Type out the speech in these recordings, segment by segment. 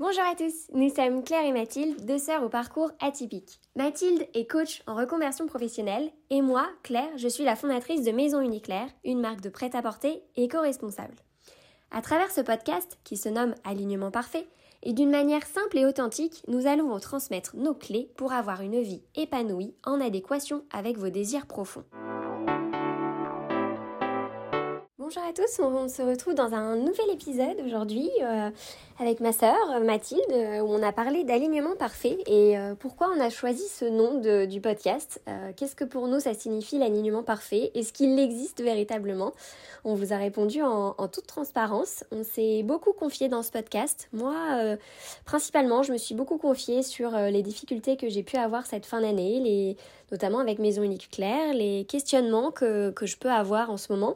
Bonjour à tous, nous sommes Claire et Mathilde, deux sœurs au parcours atypique. Mathilde est coach en reconversion professionnelle et moi, Claire, je suis la fondatrice de Maison Uniclaire, une marque de prêt-à-porter éco-responsable. À travers ce podcast, qui se nomme Alignement parfait, et d'une manière simple et authentique, nous allons vous transmettre nos clés pour avoir une vie épanouie en adéquation avec vos désirs profonds. Bonjour à tous, on se retrouve dans un nouvel épisode aujourd'hui euh, avec ma sœur Mathilde euh, où on a parlé d'alignement parfait et euh, pourquoi on a choisi ce nom du podcast. Qu'est-ce que pour nous ça signifie l'alignement parfait? Est-ce qu'il existe véritablement? On vous a répondu en, toute transparence. On s'est beaucoup confié dans ce podcast. Moi, principalement, je me suis beaucoup confiée sur les difficultés que j'ai pu avoir cette fin d'année, les, notamment avec Maison Unique Claire, les questionnements que, que je peux avoir en ce moment.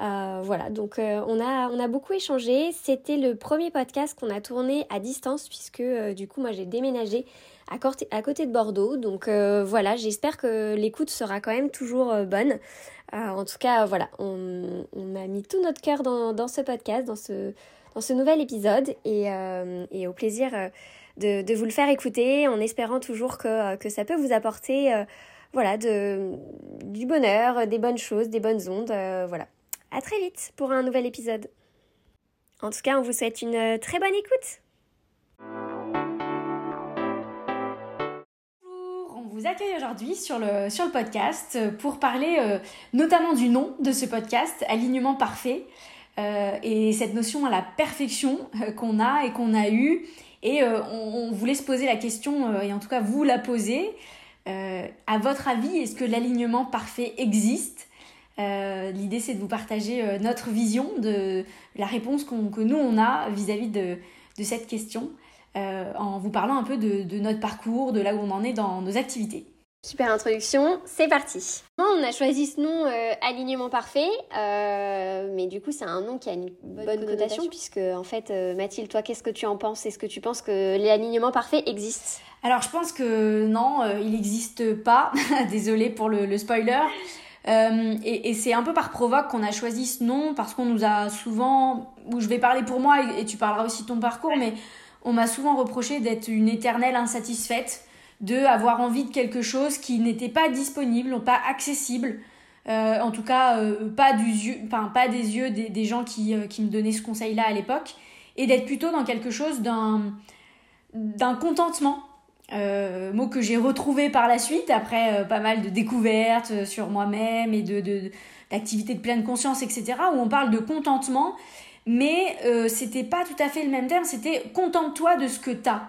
Euh, voilà, donc euh, on, a, on a beaucoup échangé. C'était le premier podcast qu'on a tourné à distance puisque euh, du coup moi j'ai déménagé à, à, côté de Bordeaux. Donc voilà, j'espère que l'écoute sera quand même toujours bonne. en tout cas, voilà, on, a mis tout notre cœur dans, ce podcast, dans ce, dans ce nouvel épisode et, et au plaisir de, de, vous le faire écouter en espérant toujours que, que ça peut vous apporter voilà, de, du bonheur, des bonnes choses, des bonnes ondes. voilà. À très vite pour un nouvel épisode. En tout cas, on vous souhaite une euh, très bonne écoute. On vous accueille aujourd'hui sur le, podcast pour parler euh, notamment du nom de ce podcast, Alignement parfait, euh, et cette notion à la perfection qu'on a et qu'on a eue. Et on, voulait se poser la question, et en tout cas vous la poser. à votre avis, est-ce que l'alignement parfait existe? Euh, l'idée, c'est de vous partager euh, notre vision de la réponse que nous, on a vis-à-vis de, cette question, euh, en vous parlant un peu de, notre parcours, de là où on en est dans nos activités. Super introduction, c'est parti. On a choisi ce nom Alignement Parfait, mais du coup c'est un nom qui a une bonne, connotation, puisque en fait Mathilde, toi qu'est-ce que tu en penses? Est-ce que tu penses que l'alignement parfait existe Alors je pense que non, il n'existe pas, désolée pour le spoiler. Euh, et, c'est un peu par provoque qu'on a choisi ce nom parce qu'on nous a souvent, ou je vais parler pour moi et, tu parleras aussi de ton parcours, mais on m'a souvent reproché d'être une éternelle insatisfaite, de avoir envie de quelque chose qui n'était pas disponible, pas accessible. Euh, en tout cas, euh, pas, du yeux, enfin, pas des yeux des, des gens qui, qui, me donnaient ce conseil-là à l'époque, et d'être plutôt dans quelque chose d'un contentement euh, mot que j'ai retrouvé par la suite après euh, pas mal de découvertes euh, sur moi-même et de, d'activités de, pleine conscience, etc., où on parle de contentement, mais c'était pas tout à fait le même terme, c'était contente-toi de ce que t'as.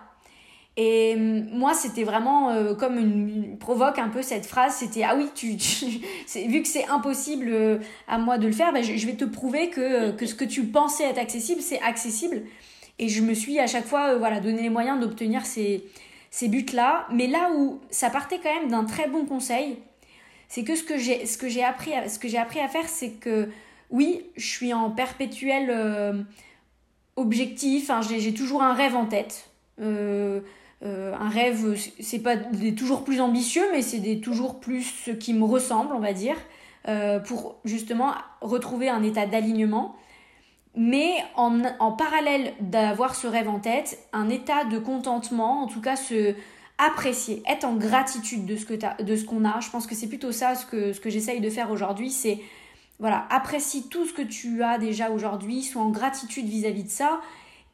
Et moi, c'était vraiment comme une, provoque un peu cette phrase, c'était ah oui, tu, vu que c'est impossible à moi de le faire, ben, je, vais te prouver que, que ce que tu pensais être accessible, c'est accessible. Et je me suis à chaque fois voilà, donné les moyens d'obtenir ces, ces buts-là. Mais là où ça partait quand même d'un très bon conseil, c'est que ce que j'ai ce que j'ai appris ce que j'ai appris à faire, c'est que oui, je suis en perpétuel euh, objectif. Hein, j'ai toujours un rêve en tête. Euh, euh, un rêve, c'est pas des toujours plus ambitieux, mais c'est des toujours plus ce qui me ressemble, on va dire, pour justement retrouver un état d'alignement mais en, parallèle d'avoir ce rêve en tête, un état de contentement, en tout cas se apprécier, être en gratitude de ce qu'on a. Je pense que c'est plutôt ça ce que, j'essaye de faire aujourd'hui, c'est voilà, apprécie tout ce que tu as déjà aujourd'hui, sois en gratitude vis-à-vis de ça.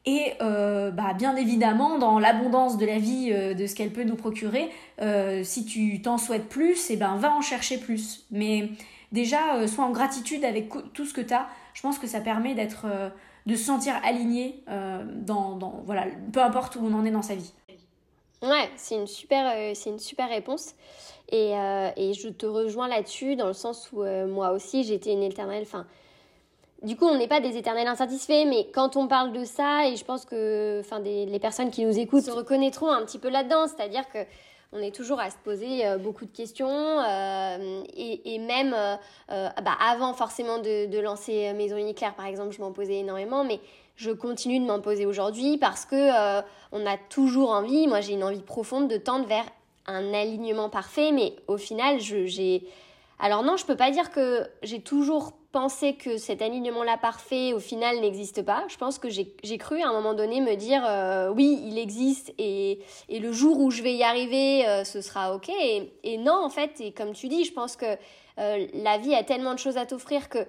Et euh, bah, bien évidemment, dans l'abondance de la vie, euh, de ce qu'elle peut nous procurer, euh, si tu t'en souhaites plus, eh ben, va en chercher plus. Mais déjà, sois en gratitude avec tout ce que tu as je pense que ça permet d'être, euh, de se sentir aligné euh, dans, dans, voilà, peu importe où on en est dans sa vie. Ouais, c'est une super, euh, c'est une super réponse. Et, et, je te rejoins là-dessus, dans le sens où moi aussi, j'étais une éternelle. Enfin, du coup, on n'est pas des éternels insatisfaits, mais quand on parle de ça, et je pense que enfin, des, les personnes qui nous écoutent se reconnaîtront un petit peu là-dedans, c'est-à-dire que on est toujours à se poser euh, beaucoup de questions euh, et, même euh, bah, avant forcément de, lancer Maison Uniclair par exemple, je m'en posais énormément, mais je continue de m'en poser aujourd'hui parce que on a toujours envie, moi j'ai une envie profonde de tendre vers un alignement parfait, mais au final j'ai alors non, je peux pas dire que j'ai toujours que cet alignement-là parfait, au final, n'existe pas. Je pense que j'ai cru à un moment donné me dire euh, oui, il existe et, et, le jour où je vais y arriver, euh, ce sera OK. Et, et, non, en fait, et comme tu dis, je pense que euh, la vie a tellement de choses à t'offrir que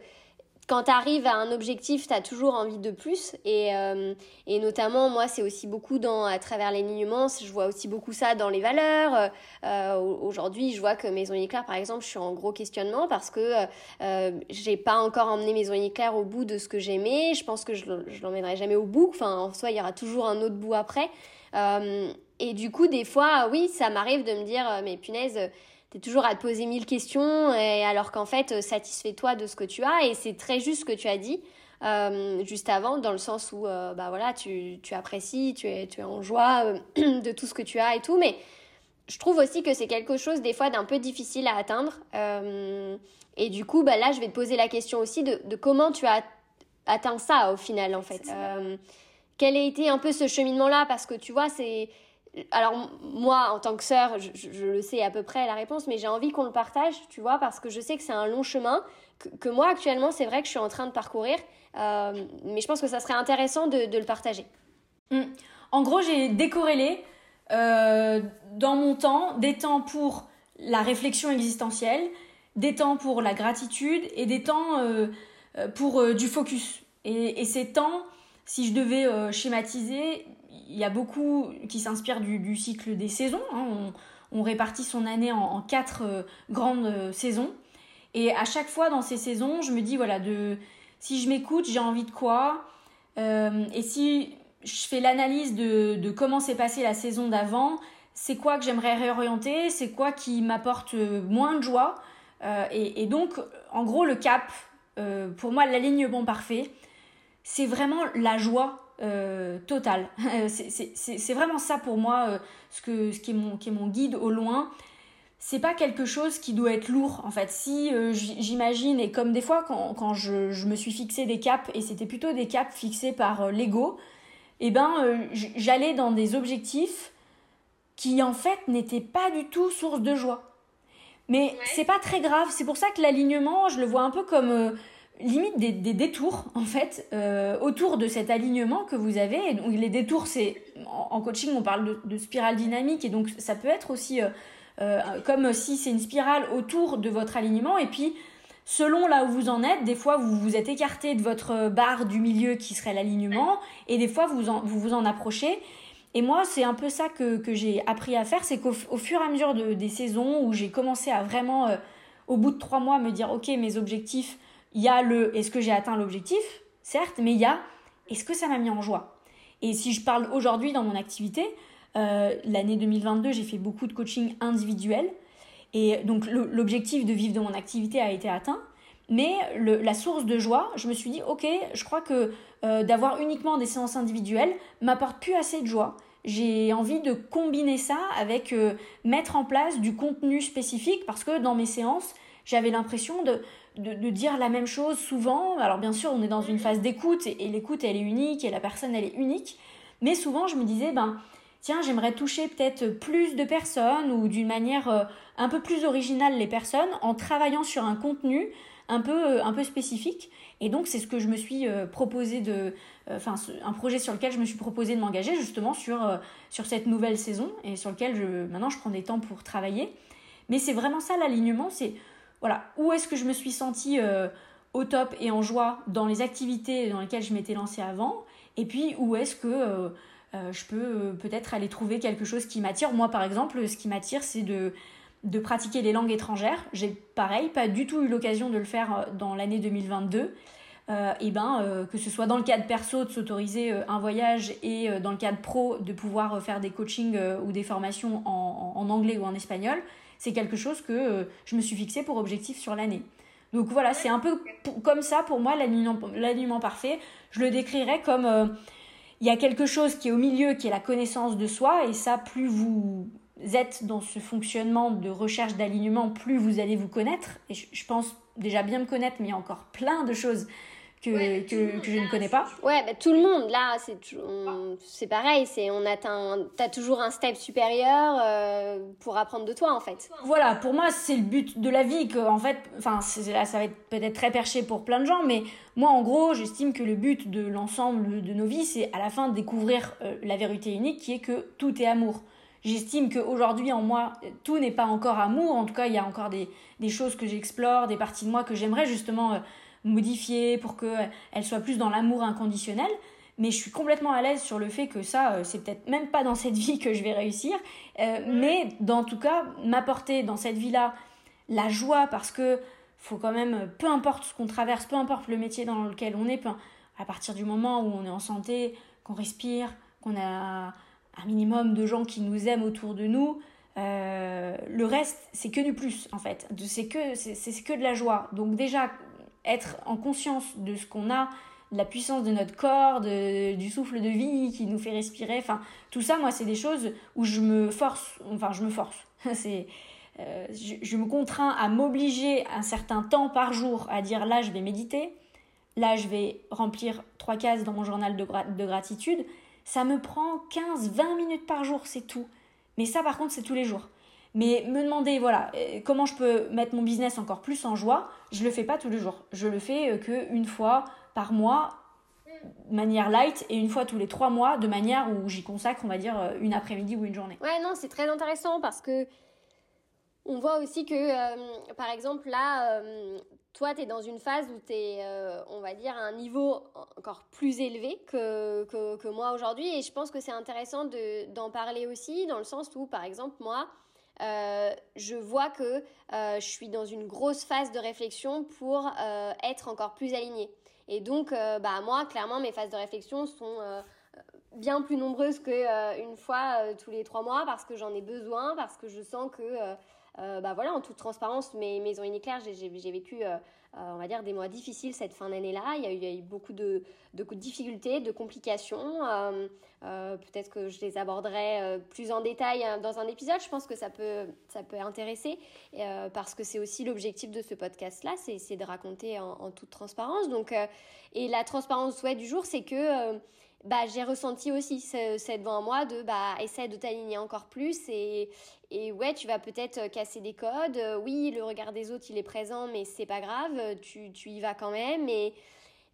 quand tu arrives à un objectif, tu as toujours envie de plus. Et, euh, et notamment, moi, c'est aussi beaucoup dans, à travers l'alignement, je vois aussi beaucoup ça dans les valeurs. Euh, Aujourd'hui, je vois que Maison Éclair, par exemple, je suis en gros questionnement parce que euh, j'ai pas encore emmené Maison Éclair au bout de ce que j'aimais. Je pense que je, je l'emmènerai jamais au bout. Enfin, en soi, il y aura toujours un autre bout après. Euh, et du coup, des fois, oui, ça m'arrive de me dire, mais punaise, tu es toujours à te poser mille questions, et alors qu'en fait, euh, satisfais-toi de ce que tu as. Et c'est très juste ce que tu as dit euh, juste avant, dans le sens où euh, bah voilà, tu, tu, apprécies, tu es, tu es en joie de tout ce que tu as et tout. Mais je trouve aussi que c'est quelque chose des fois d'un peu difficile à atteindre. et du coup, bah là, je vais te poser la question aussi de, de comment tu as atteint ça au final, en fait. quel a été un peu ce cheminement-là? Parce que tu vois, c'est alors moi, en tant que sœur, je, le sais à peu près la réponse, mais j'ai envie qu'on le partage, tu vois, parce que je sais que c'est un long chemin, que, moi actuellement, c'est vrai que je suis en train de parcourir, euh, mais je pense que ça serait intéressant de, le partager. Mm. En gros, j'ai décorrélé euh, dans mon temps des temps pour la réflexion existentielle, des temps pour la gratitude et des temps euh, pour du focus. Et, ces temps, si je devais schématiser, y a beaucoup qui s'inspirent du, cycle des saisons. Hein. On, répartit son année en, quatre euh, grandes euh, saisons. Et à chaque fois dans ces saisons, je me dis, voilà, de, si je m'écoute, j'ai envie de quoi euh, Et si je fais l'analyse de, comment s'est passée la saison d'avant, c'est quoi que j'aimerais réorienter C'est quoi qui m'apporte moins de joie et, donc, en gros, le cap, pour moi, l'alignement parfait, c'est vraiment la joie euh, total. c'est vraiment ça pour moi, euh, ce, que, ce qui, est mon, qui est mon guide au loin. C'est pas quelque chose qui doit être lourd en fait. Si euh, j'imagine, et comme des fois quand, quand je, je, me suis fixé des caps, et c'était plutôt des caps fixés par l'ego, et eh ben j'allais dans des objectifs qui en fait n'étaient pas du tout source de joie. Mais c'est pas très grave, c'est pour ça que l'alignement, je le vois un peu comme limite des, détours en fait euh, autour de cet alignement que vous avez. Et donc les détours, c'est en, coaching on parle de, spirale dynamique et donc ça peut être aussi euh, euh, comme si c'est une spirale autour de votre alignement et puis selon là où vous en êtes, des fois vous vous êtes écarté de votre barre du milieu qui serait l'alignement et des fois vous vous, vous en approchez. Et moi, c'est un peu ça que, que j'ai appris à faire, c'est qu'au fur et à mesure de, des saisons où j'ai commencé à vraiment, au bout de trois mois, me dire, ok, mes objectifs, il y a le est-ce que j'ai atteint l'objectif, certes, mais il y a est-ce que ça m'a mis en joie? Et si je parle aujourd'hui dans mon activité, euh, l'année 2022, j'ai fait beaucoup de coaching individuel. Et donc l'objectif de vivre de mon activité a été atteint. Mais la source de joie, je me suis dit, ok, je crois que euh, d'avoir uniquement des séances individuelles m'apporte plus assez de joie. J'ai envie de combiner ça avec euh, mettre en place du contenu spécifique parce que dans mes séances, j'avais l'impression de, de, dire la même chose souvent. Alors bien sûr, on est dans une phase d'écoute et, l'écoute, elle est unique et la personne, elle est unique. Mais souvent, je me disais, ben, tiens, j'aimerais toucher peut-être plus de personnes ou d'une manière euh, un peu plus originale les personnes en travaillant sur un contenu un peu, euh, un peu spécifique. Et donc, c'est ce que je me suis euh, proposé de. Enfin, un projet sur lequel je me suis proposé de m'engager justement sur, sur cette nouvelle saison et sur lequel je, maintenant je prends des temps pour travailler. Mais c'est vraiment ça l'alignement, c'est voilà, où est-ce que je me suis sentie euh, au top et en joie dans les activités dans lesquelles je m'étais lancée avant, et puis où est-ce que euh, euh, je peux peut-être aller trouver quelque chose qui m'attire? Moi, par exemple, ce qui m'attire, c'est de, de pratiquer les langues étrangères. J'ai pareil, pas du tout eu l'occasion de le faire dans l'année 2022. et ben, que ce soit dans le cadre perso de s'autoriser un voyage et dans le cadre pro de pouvoir faire des coachings ou des formations en, en, anglais ou en espagnol, c'est quelque chose que euh, je me suis fixé pour objectif sur l'année. Donc voilà, c'est un peu comme ça pour moi l'alignement parfait. Je le décrirais comme euh, il y a quelque chose qui est au milieu, qui est la connaissance de soi, et ça, plus vous êtes dans ce fonctionnement de recherche d'alignement, plus vous allez vous connaître. Et je, pense déjà bien me connaître, mais il y a encore plein de choses que, que, je ne connais pas. Ouais, bah, tout le monde, là, c'est, c'est pareil, c'est, on atteint, t'as toujours un step supérieur euh, pour apprendre de toi, en fait. Voilà, pour moi, c'est le but de la vie, que, en fait, enfin, là, ça va être peut-être très perché pour plein de gens, mais moi, en gros, j'estime que le but de l'ensemble de nos vies, c'est à la fin de découvrir euh, la vérité unique, qui est que tout est amour. J'estime qu'aujourd'hui, en moi, tout n'est pas encore amour. En tout cas, il y a encore des, des choses que j'explore, des parties de moi que j'aimerais justement euh, modifier pour qu'elle soit plus dans l'amour inconditionnel. Mais je suis complètement à l'aise sur le fait que ça, euh, c'est peut-être même pas dans cette vie que je vais réussir. Euh, mais dans tout cas, m'apporter dans cette vie-là la joie parce que faut quand même, peu importe ce qu'on traverse, peu importe le métier dans lequel on est, à partir du moment où on est en santé, qu'on respire, qu'on a un minimum de gens qui nous aiment autour de nous, euh, le reste, c'est que du plus, en fait. C'est que, c'est, que de la joie. Donc déjà, être en conscience de ce qu'on a, de la puissance de notre corps, du souffle de vie qui nous fait respirer, enfin, tout ça, moi, c'est des choses où je me force, enfin, je me force. c'est, euh, je, me contrains à m'obliger un certain temps par jour à dire là, je vais méditer, là, je vais remplir trois cases dans mon journal de, de gratitude. Ça me prend 15-20 minutes par jour, c'est tout. Mais ça, par contre, c'est tous les jours. Mais me demander, voilà, euh, comment je peux mettre mon business encore plus en joie, je le fais pas tous les jours. Je le fais euh, que une fois par mois, de manière light, et une fois tous les trois mois, de manière où j'y consacre, on va dire, euh, une après-midi ou une journée. Ouais, non, c'est très intéressant parce que on voit aussi que, par exemple, là, toi, tu es dans une phase où tu es, on va dire, à un niveau encore plus élevé que, que moi aujourd'hui. Et je pense que c'est intéressant d'en parler aussi, dans le sens où, par exemple, moi, euh, je vois que euh, je suis dans une grosse phase de réflexion pour euh, être encore plus alignée. Et donc, bah, moi, clairement, mes phases de réflexion sont bien plus nombreuses qu'une fois tous les trois mois parce que j'en ai besoin, parce que je sens que bah voilà, en toute transparence, mes maisons uniquaires, j'ai vécu, on va dire, des mois difficiles cette fin d'année-là. Il, y a eu beaucoup de, difficultés, de complications. Peut-être que je les aborderai plus en détail hein, dans un épisode. Je pense que ça peut, intéresser parce que c'est aussi l'objectif de ce podcast-là, c'est de raconter en, en, toute transparence. Donc, et la transparence ouais, du jour, c'est que bah, j'ai ressenti aussi cette voix en moi de bah, essaie de t'aligner encore plus et, et ouais, tu vas peut-être euh, casser des codes. Euh, oui, le regard des autres, il est présent, mais c'est pas grave, tu, tu, y vas quand même. Et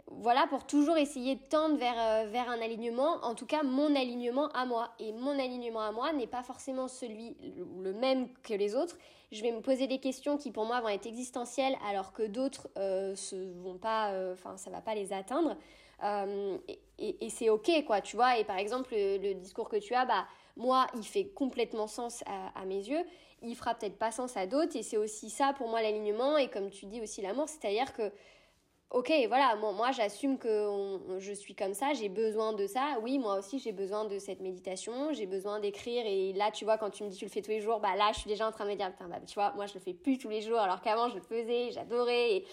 voilà, pour toujours essayer de tendre vers, euh, vers un alignement, en tout cas mon alignement à moi. Et mon alignement à moi n'est pas forcément celui, le même que les autres. Je vais me poser des questions qui pour moi vont être existentielles alors que d'autres euh, vont pas, enfin ça va pas les atteindre. Euh, et, c'est ok, quoi, tu vois. Et par exemple, le, discours que tu as, bah, moi, il fait complètement sens à, mes yeux. Il fera peut-être pas sens à d'autres. Et c'est aussi ça, pour moi, l'alignement. Et comme tu dis aussi, l'amour, c'est-à-dire que, ok, voilà, moi, j'assume que je suis comme ça, j'ai besoin de ça. Oui, moi aussi, j'ai besoin de cette méditation, j'ai besoin d'écrire. Et là, tu vois, quand tu me dis tu le fais tous les jours, bah là, je suis déjà en train de me dire, putain, bah, tu vois, moi, je le fais plus tous les jours, alors qu'avant, je le faisais, j'adorais.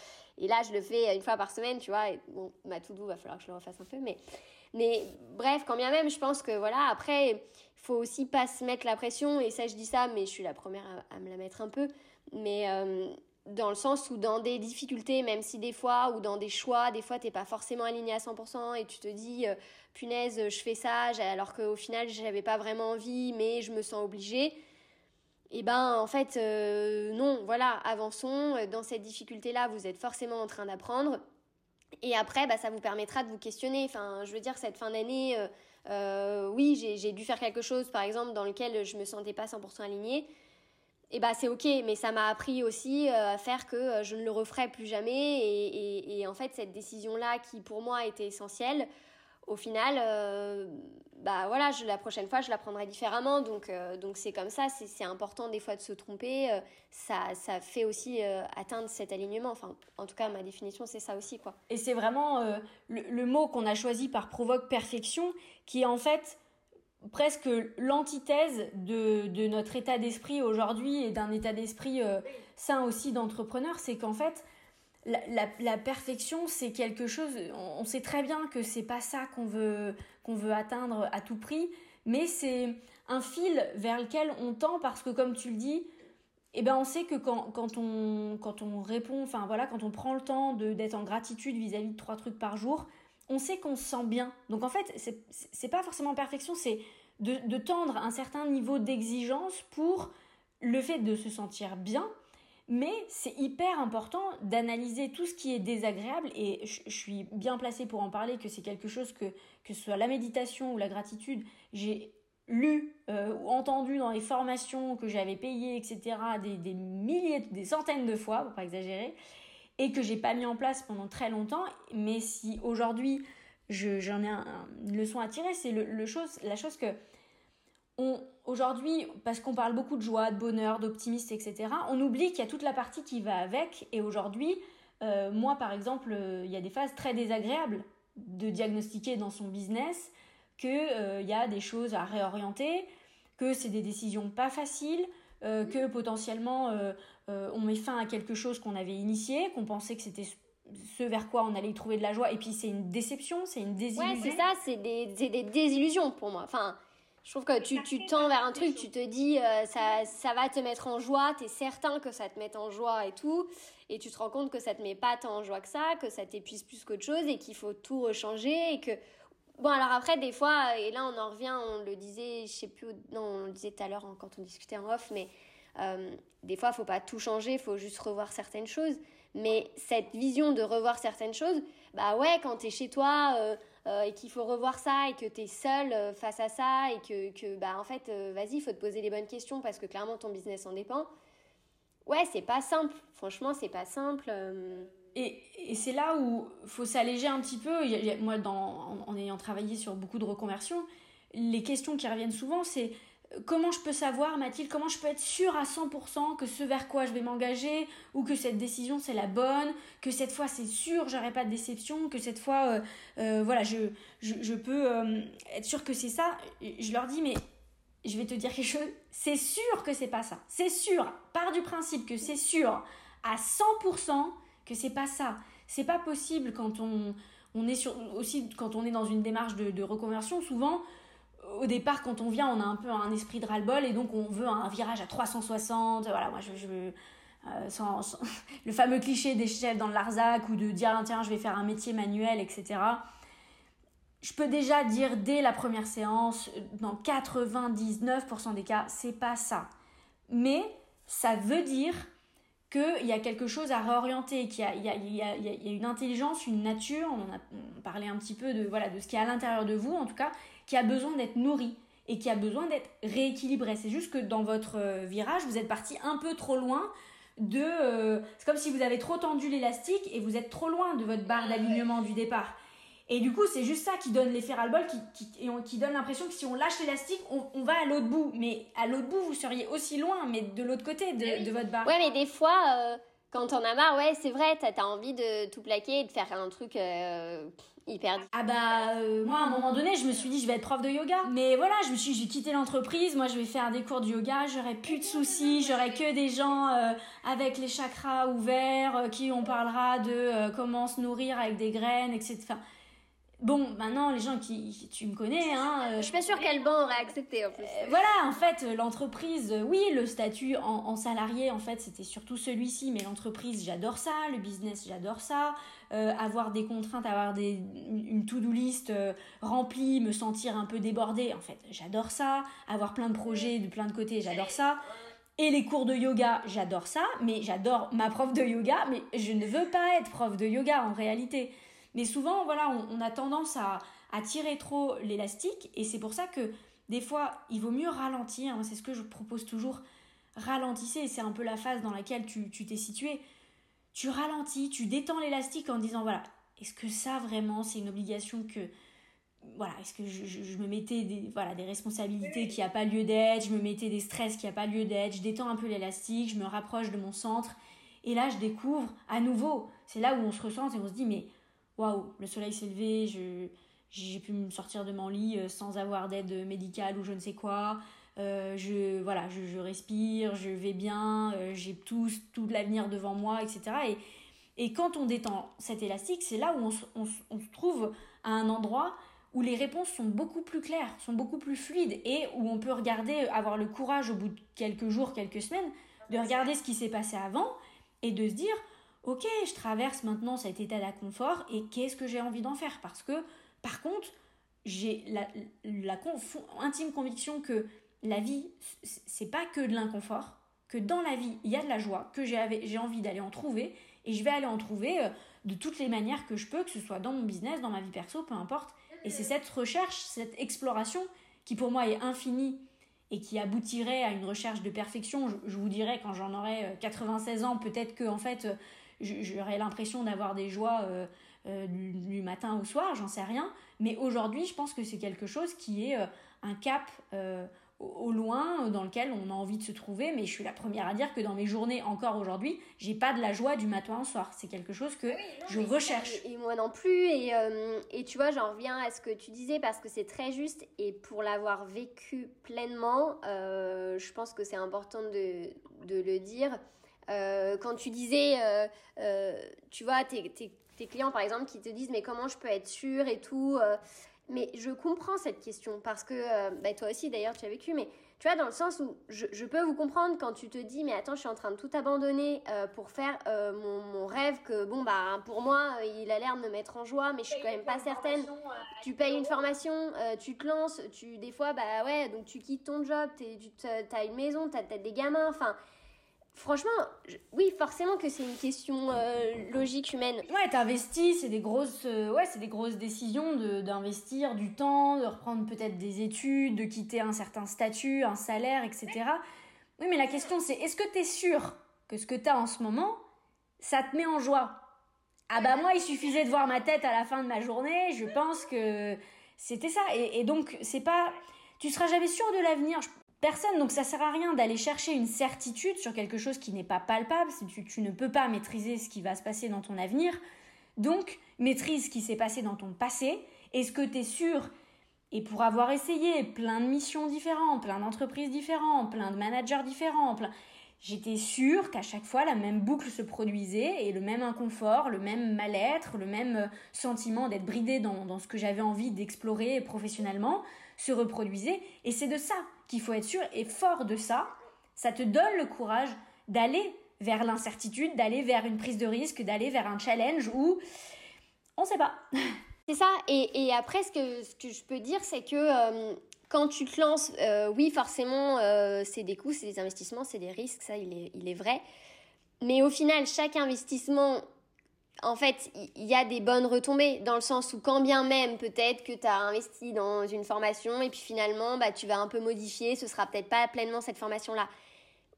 Et là, je le fais une fois par semaine, tu vois. Et bon, ma to-do, va falloir que je le refasse un peu. Mais, mais bref, quand bien même, je pense que voilà, après, il faut aussi pas se mettre la pression. Et ça, je dis ça, mais je suis la première à, me la mettre un peu. Mais euh, dans le sens où dans des difficultés, même si des fois, ou dans des choix, des fois, t'es pas forcément aligné à 100% et tu te dis, euh, punaise, je fais ça, alors qu'au final, j'avais pas vraiment envie, mais je me sens obligée eh ben en fait euh, non, voilà, avançons. Dans cette difficulté-là, vous êtes forcément en train d'apprendre. Et après, bah, ça vous permettra de vous questionner. Enfin, je veux dire, cette fin d'année, euh, euh, oui, j'ai dû faire quelque chose, par exemple, dans lequel je me sentais pas 100% alignée. Et bah c'est ok, mais ça m'a appris aussi à faire que je ne le referai plus jamais. Et, et en fait, cette décision-là, qui pour moi était essentielle, au final, euh, bah voilà, la prochaine fois, je la prendrai différemment. Donc, euh, donc c'est comme ça. C'est important des fois de se tromper. Euh, ça, ça fait aussi atteindre cet alignement. Enfin, en tout cas, ma définition, c'est ça aussi, quoi. Et c'est vraiment le, le, mot qu'on a choisi par provoque perfection, qui est en fait presque l'antithèse de, de, notre état d'esprit aujourd'hui et d'un état d'esprit sain aussi d'entrepreneur. C'est qu'en fait, la, perfection, c'est quelque chose. On, sait très bien que c'est pas ça qu'on veut, qu'on veut atteindre à tout prix, mais c'est un fil vers lequel on tend parce que, comme tu le dis, eh ben on sait que quand, quand, on, quand on répond, enfin voilà, quand on prend le temps d'être en gratitude vis-à-vis de trois trucs par jour, on sait qu'on se sent bien. Donc en fait, c'est pas forcément perfection, c'est de, de, tendre un certain niveau d'exigence pour le fait de se sentir bien. Mais c'est hyper important d'analyser tout ce qui est désagréable et je, suis bien placée pour en parler que c'est quelque chose que, que ce soit la méditation ou la gratitude, j'ai lu euh, ou entendu dans les formations que j'avais payées, etc., des, des, milliers, des centaines de fois, pour pas exagérer, et que j'ai pas mis en place pendant très longtemps. Mais si aujourd'hui j'en ai une leçon à tirer, c'est le, chose, la chose que aujourd'hui, parce qu'on parle beaucoup de joie, de bonheur, d'optimisme, etc., on oublie qu'il y a toute la partie qui va avec. Et aujourd'hui, euh, moi par exemple, il y a des phases très désagréables de diagnostiquer dans son business qu'il euh, y a des choses à réorienter, que c'est des décisions pas faciles, euh, que potentiellement euh, on met fin à quelque chose qu'on avait initié, qu'on pensait que c'était ce vers quoi on allait y trouver de la joie, et puis c'est une déception, c'est une désillusion. Ouais, c'est ça, c'est des, des, désillusions pour moi. Enfin, je trouve que tu, tu tends vers un truc, tu te dis ça, ça va te mettre en joie, tu es certain que ça te met en joie et tout, et tu te rends compte que ça te met pas tant en joie que ça, que ça t'épuise plus qu'autre chose et qu'il faut tout rechanger et que Bon, alors après, des fois, et là on en revient, on le disait, je sais plus, non, on le disait tout à l'heure quand on discutait en off, mais euh, des fois, faut pas tout changer, faut juste revoir certaines choses. Mais cette vision de revoir certaines choses, bah ouais, quand tu es chez toi euh, euh, et qu'il faut revoir ça et que tu es seul face à ça et que, que bah en fait, vas-y, il faut te poser les bonnes questions parce que clairement ton business en dépend. Ouais, c'est pas simple. Franchement, c'est pas simple. Et, et c'est là où faut s'alléger un petit peu. moi, dans, en, ayant travaillé sur beaucoup de reconversions, les questions qui reviennent souvent, c'est euh, comment je peux savoir, Mathilde, comment je peux être sûre à 100% que ce vers quoi je vais m'engager, ou que cette décision c'est la bonne, que cette fois c'est sûr, j'aurai pas de déception, que cette fois, euh, euh, voilà, je, peux être sûre que c'est ça. Je leur dis, mais je vais te dire quelque chose, c'est sûr que c'est pas ça. C'est sûr, part du principe que c'est sûr à 100% que c'est pas ça. C'est pas possible quand on, on est sur, aussi quand on est dans une démarche de, reconversion, souvent, au départ, quand on vient, on a un peu un esprit de ras-le-bol et donc on veut un virage à 360. Voilà, moi je, veux. Euh, le fameux cliché des chefs dans Larzac ou de dire ah, tiens je vais faire un métier manuel etc je peux déjà dire dès la première séance dans 99% des cas c'est pas ça mais ça veut dire qu'il y a quelque chose à réorienter, qu'il y a une intelligence, une nature, on en a parlé un petit peu de, voilà, de ce qui est à l'intérieur de vous, en tout cas, qui a besoin d'être nourri et qui a besoin d'être rééquilibré. C'est juste que dans votre euh, virage, vous êtes parti un peu trop loin de... Euh, c'est comme si vous avez trop tendu l'élastique et vous êtes trop loin de votre barre d'alignement du départ. Et du coup, c'est juste ça qui donne l'effet ras-le-bol, qui, qui, qui donne l'impression que si on lâche l'élastique, on, on, va à l'autre bout. Mais à l'autre bout, vous seriez aussi loin, mais de l'autre côté de, de, votre barre. Ouais, mais des fois, euh, quand t'en as marre, ouais, c'est vrai, t'as as envie de tout plaquer et de faire un truc euh, Ah bah, euh, moi, à un moment donné, je me suis dit, je vais être prof de yoga. Mais voilà, je me suis j'ai quitté l'entreprise, moi, je vais faire des cours de yoga, j'aurai plus de soucis, j'aurai que des gens avec les chakras ouverts, qui on parlera de comment se nourrir avec des graines, etc. Bon, maintenant, les gens qui, tu me connais, hein. Euh, je suis pas sûre quel banc aurait accepté, en plus. Euh, voilà, en fait, l'entreprise, oui, le statut en, salarié, en fait, c'était surtout celui-ci, mais l'entreprise, j'adore ça, le business, j'adore ça, euh, avoir des contraintes, avoir des, une to-do list remplie, me sentir un peu débordée, en fait, j'adore ça, avoir plein de projets de plein de côtés, j'adore ça. Et les cours de yoga, j'adore ça, mais j'adore ma prof de yoga, mais je ne veux pas être prof de yoga en réalité. Mais souvent, voilà, on, a tendance à, tirer trop l'élastique et c'est pour ça que des fois, il vaut mieux ralentir. C'est ce que je propose toujours. Ralentissez, c'est un peu la phase dans laquelle tu t'es situé. Tu ralentis, tu détends l'élastique en disant voilà, est-ce que ça vraiment c'est une obligation que voilà, est-ce que je, me mettais des, voilà, des responsabilités qui n'ont pas lieu d'être, je me mettais des stress qui n'ont pas lieu d'être, je détends un peu l'élastique, je me rapproche de mon centre, et là je découvre à nouveau, c'est là où on se ressent et on se dit mais waouh, le soleil s'est levé, je, j'ai pu me sortir de mon lit euh, sans avoir d'aide médicale ou je ne sais quoi. Euh, je voilà, je, respire, je vais bien, euh, j'ai tout, tout l'avenir devant moi, etc. Et, quand on détend cet élastique, c'est là où on, on, on, se trouve à un endroit où les réponses sont beaucoup plus claires, sont beaucoup plus fluides et où on peut regarder, avoir le courage au bout de quelques jours, quelques semaines, de regarder ce qui s'est passé avant et de se dire, ok, je traverse maintenant cet état d'inconfort et qu'est-ce que j'ai envie d'en faire? Parce que, par contre, j'ai la, intime conviction que la vie, c'est pas que de l'inconfort, que dans la vie, il y a de la joie, que j'ai envie d'aller en trouver, et je vais aller en trouver euh, de toutes les manières que je peux, que ce soit dans mon business, dans ma vie perso, peu importe. Et c'est cette recherche, cette exploration qui pour moi est infinie et qui aboutirait à une recherche de perfection. Je, vous dirais, quand j'en aurai 96 euh, ans, peut-être que en fait, euh, j'aurais l'impression d'avoir des joies du, matin au soir, j'en sais rien. Mais aujourd'hui, je pense que c'est quelque chose qui est un cap au loin dans lequel on a envie de se trouver. Mais je suis la première à dire que dans mes journées encore aujourd'hui j'ai pas de la joie du matin au soir. C'est quelque chose que je recherche. et, moi non plus. Et, euh, et tu vois j'en reviens à ce que tu disais parce que c'est très juste. Et pour l'avoir vécu pleinement euh, je pense que c'est important de, de, le dire euh, quand tu disais tu vois tes, tes, tes, clients par exemple qui te disent mais comment je peux être sûr et tout mais je comprends cette question parce que, euh, bah, toi aussi d'ailleurs tu as vécu, mais tu vois, dans le sens où je, peux vous comprendre quand tu te dis, mais attends, je suis en train de tout abandonner euh, pour faire euh, mon, rêve que, bon, bah, pour moi, il a l'air de me mettre en joie, mais je suis quand même pas certaine. Tu payes une formation, tu te lances, tu, des fois, bah ouais, donc tu quittes ton job, tu as une maison, tu as peut-être des gamins, enfin Franchement, oui, forcément que c'est une question euh, logique humaine. Ouais, t'investis, c'est des grosses, euh, ouais, c'est des grosses décisions d'investir du temps, de reprendre peut-être des études, de quitter un certain statut, un salaire, etc. Oui, mais la question c'est, est-ce que t'es sûr que ce que t'as en ce moment, ça te met en joie? Ah bah moi, il suffisait de voir ma tête à la fin de ma journée, je pense que c'était ça. Et, donc, c'est pas, tu seras jamais sûr de l'avenir personne. Donc ça sert à rien d'aller chercher une certitude sur quelque chose qui n'est pas palpable. Tu, tu, ne peux pas maîtriser ce qui va se passer dans ton avenir. Donc maîtrise ce qui s'est passé dans ton passé. Est-ce que tu es sûr? Et pour avoir essayé plein de missions différentes, plein d'entreprises différentes, plein de managers différents, j'étais sûre qu'à chaque fois la même boucle se produisait et le même inconfort, le même mal-être, le même euh, sentiment d'être bridé dans ce que j'avais envie d'explorer professionnellement se reproduisait. Et c'est de ça qu'il faut être sûr. Et fort de ça, ça te donne le courage d'aller vers l'incertitude, d'aller vers une prise de risque, d'aller vers un challenge où on sait pas. C'est ça. Et, après, ce que, ce que je peux dire, c'est que euh, quand tu te lances, euh, oui, forcément, euh, c'est des coûts, c'est des investissements, c'est des risques, ça, il est, il est vrai. Mais au final, chaque investissement en fait, il y a des bonnes retombées dans le sens où quand bien même peut-être que tu as investi dans une formation et puis finalement bah tu vas un peu modifier, ce sera peut-être pas pleinement cette formation là.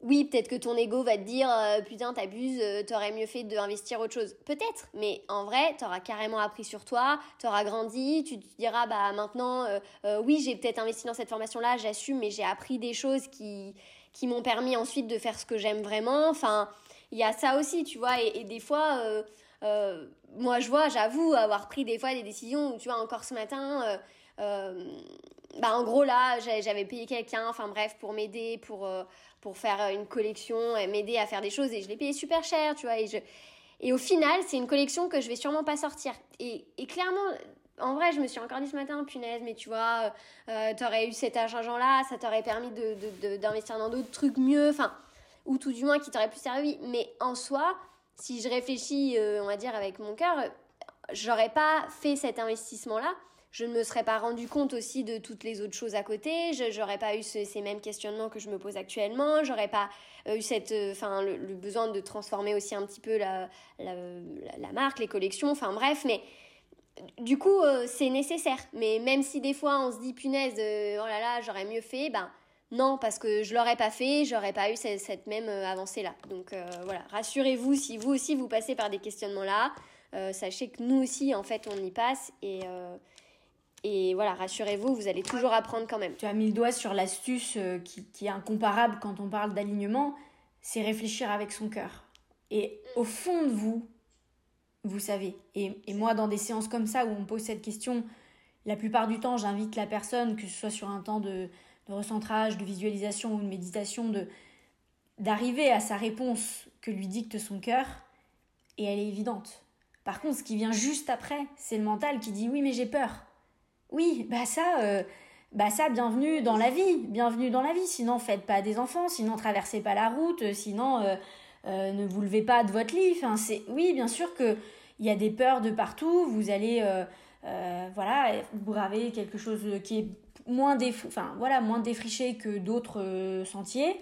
Oui, peut-être que ton ego va te dire euh, putain, t'abuses, euh, t'aurais mieux fait d'investir autre chose. Peut-être, mais en vrai, t'auras carrément appris sur toi, t'auras grandi, tu te diras bah maintenant euh, oui, j'ai peut-être investi dans cette formation là, j'assume mais j'ai appris des choses qui qui m'ont permis ensuite de faire ce que j'aime vraiment. Enfin, il y a ça aussi, tu vois et des fois euh, moi, je vois, j'avoue avoir pris des fois des décisions où, tu vois, encore ce matin, euh, euh, bah, en gros, là, j'avais payé quelqu'un, enfin bref, pour m'aider, pour, pour faire une collection, m'aider à faire des choses, et je l'ai payé super cher, tu vois, et au final, c'est une collection que je vais sûrement pas sortir. Et, et clairement, en vrai, je me suis encore dit ce matin, punaise, mais tu vois, euh, t'aurais eu cet argent-là, ça t'aurait permis d'investir de, de, dans d'autres trucs mieux, enfin, ou tout du moins qui t'aurait plus servi. Mais en soi, si je réfléchis, euh, on va dire, avec mon cœur, j'aurais pas fait cet investissement-là. Je ne me serais pas rendu compte aussi de toutes les autres choses à côté. Je n'aurais pas eu ces mêmes questionnements que je me pose actuellement. J'aurais pas euh, eu cette, euh, enfin, le, besoin de transformer aussi un petit peu la, la, la marque, les collections. Enfin bref, mais du coup, c'est nécessaire. Mais même si des fois on se dit punaise, oh là là, j'aurais mieux fait, ben non, parce que je l'aurais pas fait, j'aurais pas eu cette, même euh, avancée-là. Donc euh, voilà, rassurez-vous, si vous aussi vous passez par des questionnements-là, euh, sachez que nous aussi, en fait, on y passe et, et voilà, rassurez-vous, vous allez toujours apprendre quand même. Tu as mis le doigt sur l'astuce qui, est incomparable quand on parle d'alignement, c'est réfléchir avec son cœur. Et au fond de vous, vous savez. Et, et moi, dans des séances comme ça où on pose cette question, la plupart du temps, j'invite la personne, que ce soit sur un temps de de recentrage, de visualisation ou de méditation, de d'arriver à sa réponse que lui dicte son cœur, et elle est évidente. Par contre, ce qui vient juste après, c'est le mental qui dit oui mais j'ai peur. Oui, bah ça, euh, bah ça, bienvenue dans la vie, bienvenue dans la vie. Sinon, faites pas des enfants, sinon traversez pas la route, sinon ne vous levez pas de votre lit. Enfin, c'est oui, bien sûr que il y a des peurs de partout. Vous allez voilà, vous bravez quelque chose qui est moins, enfin, voilà, moins défriché que d'autres sentiers.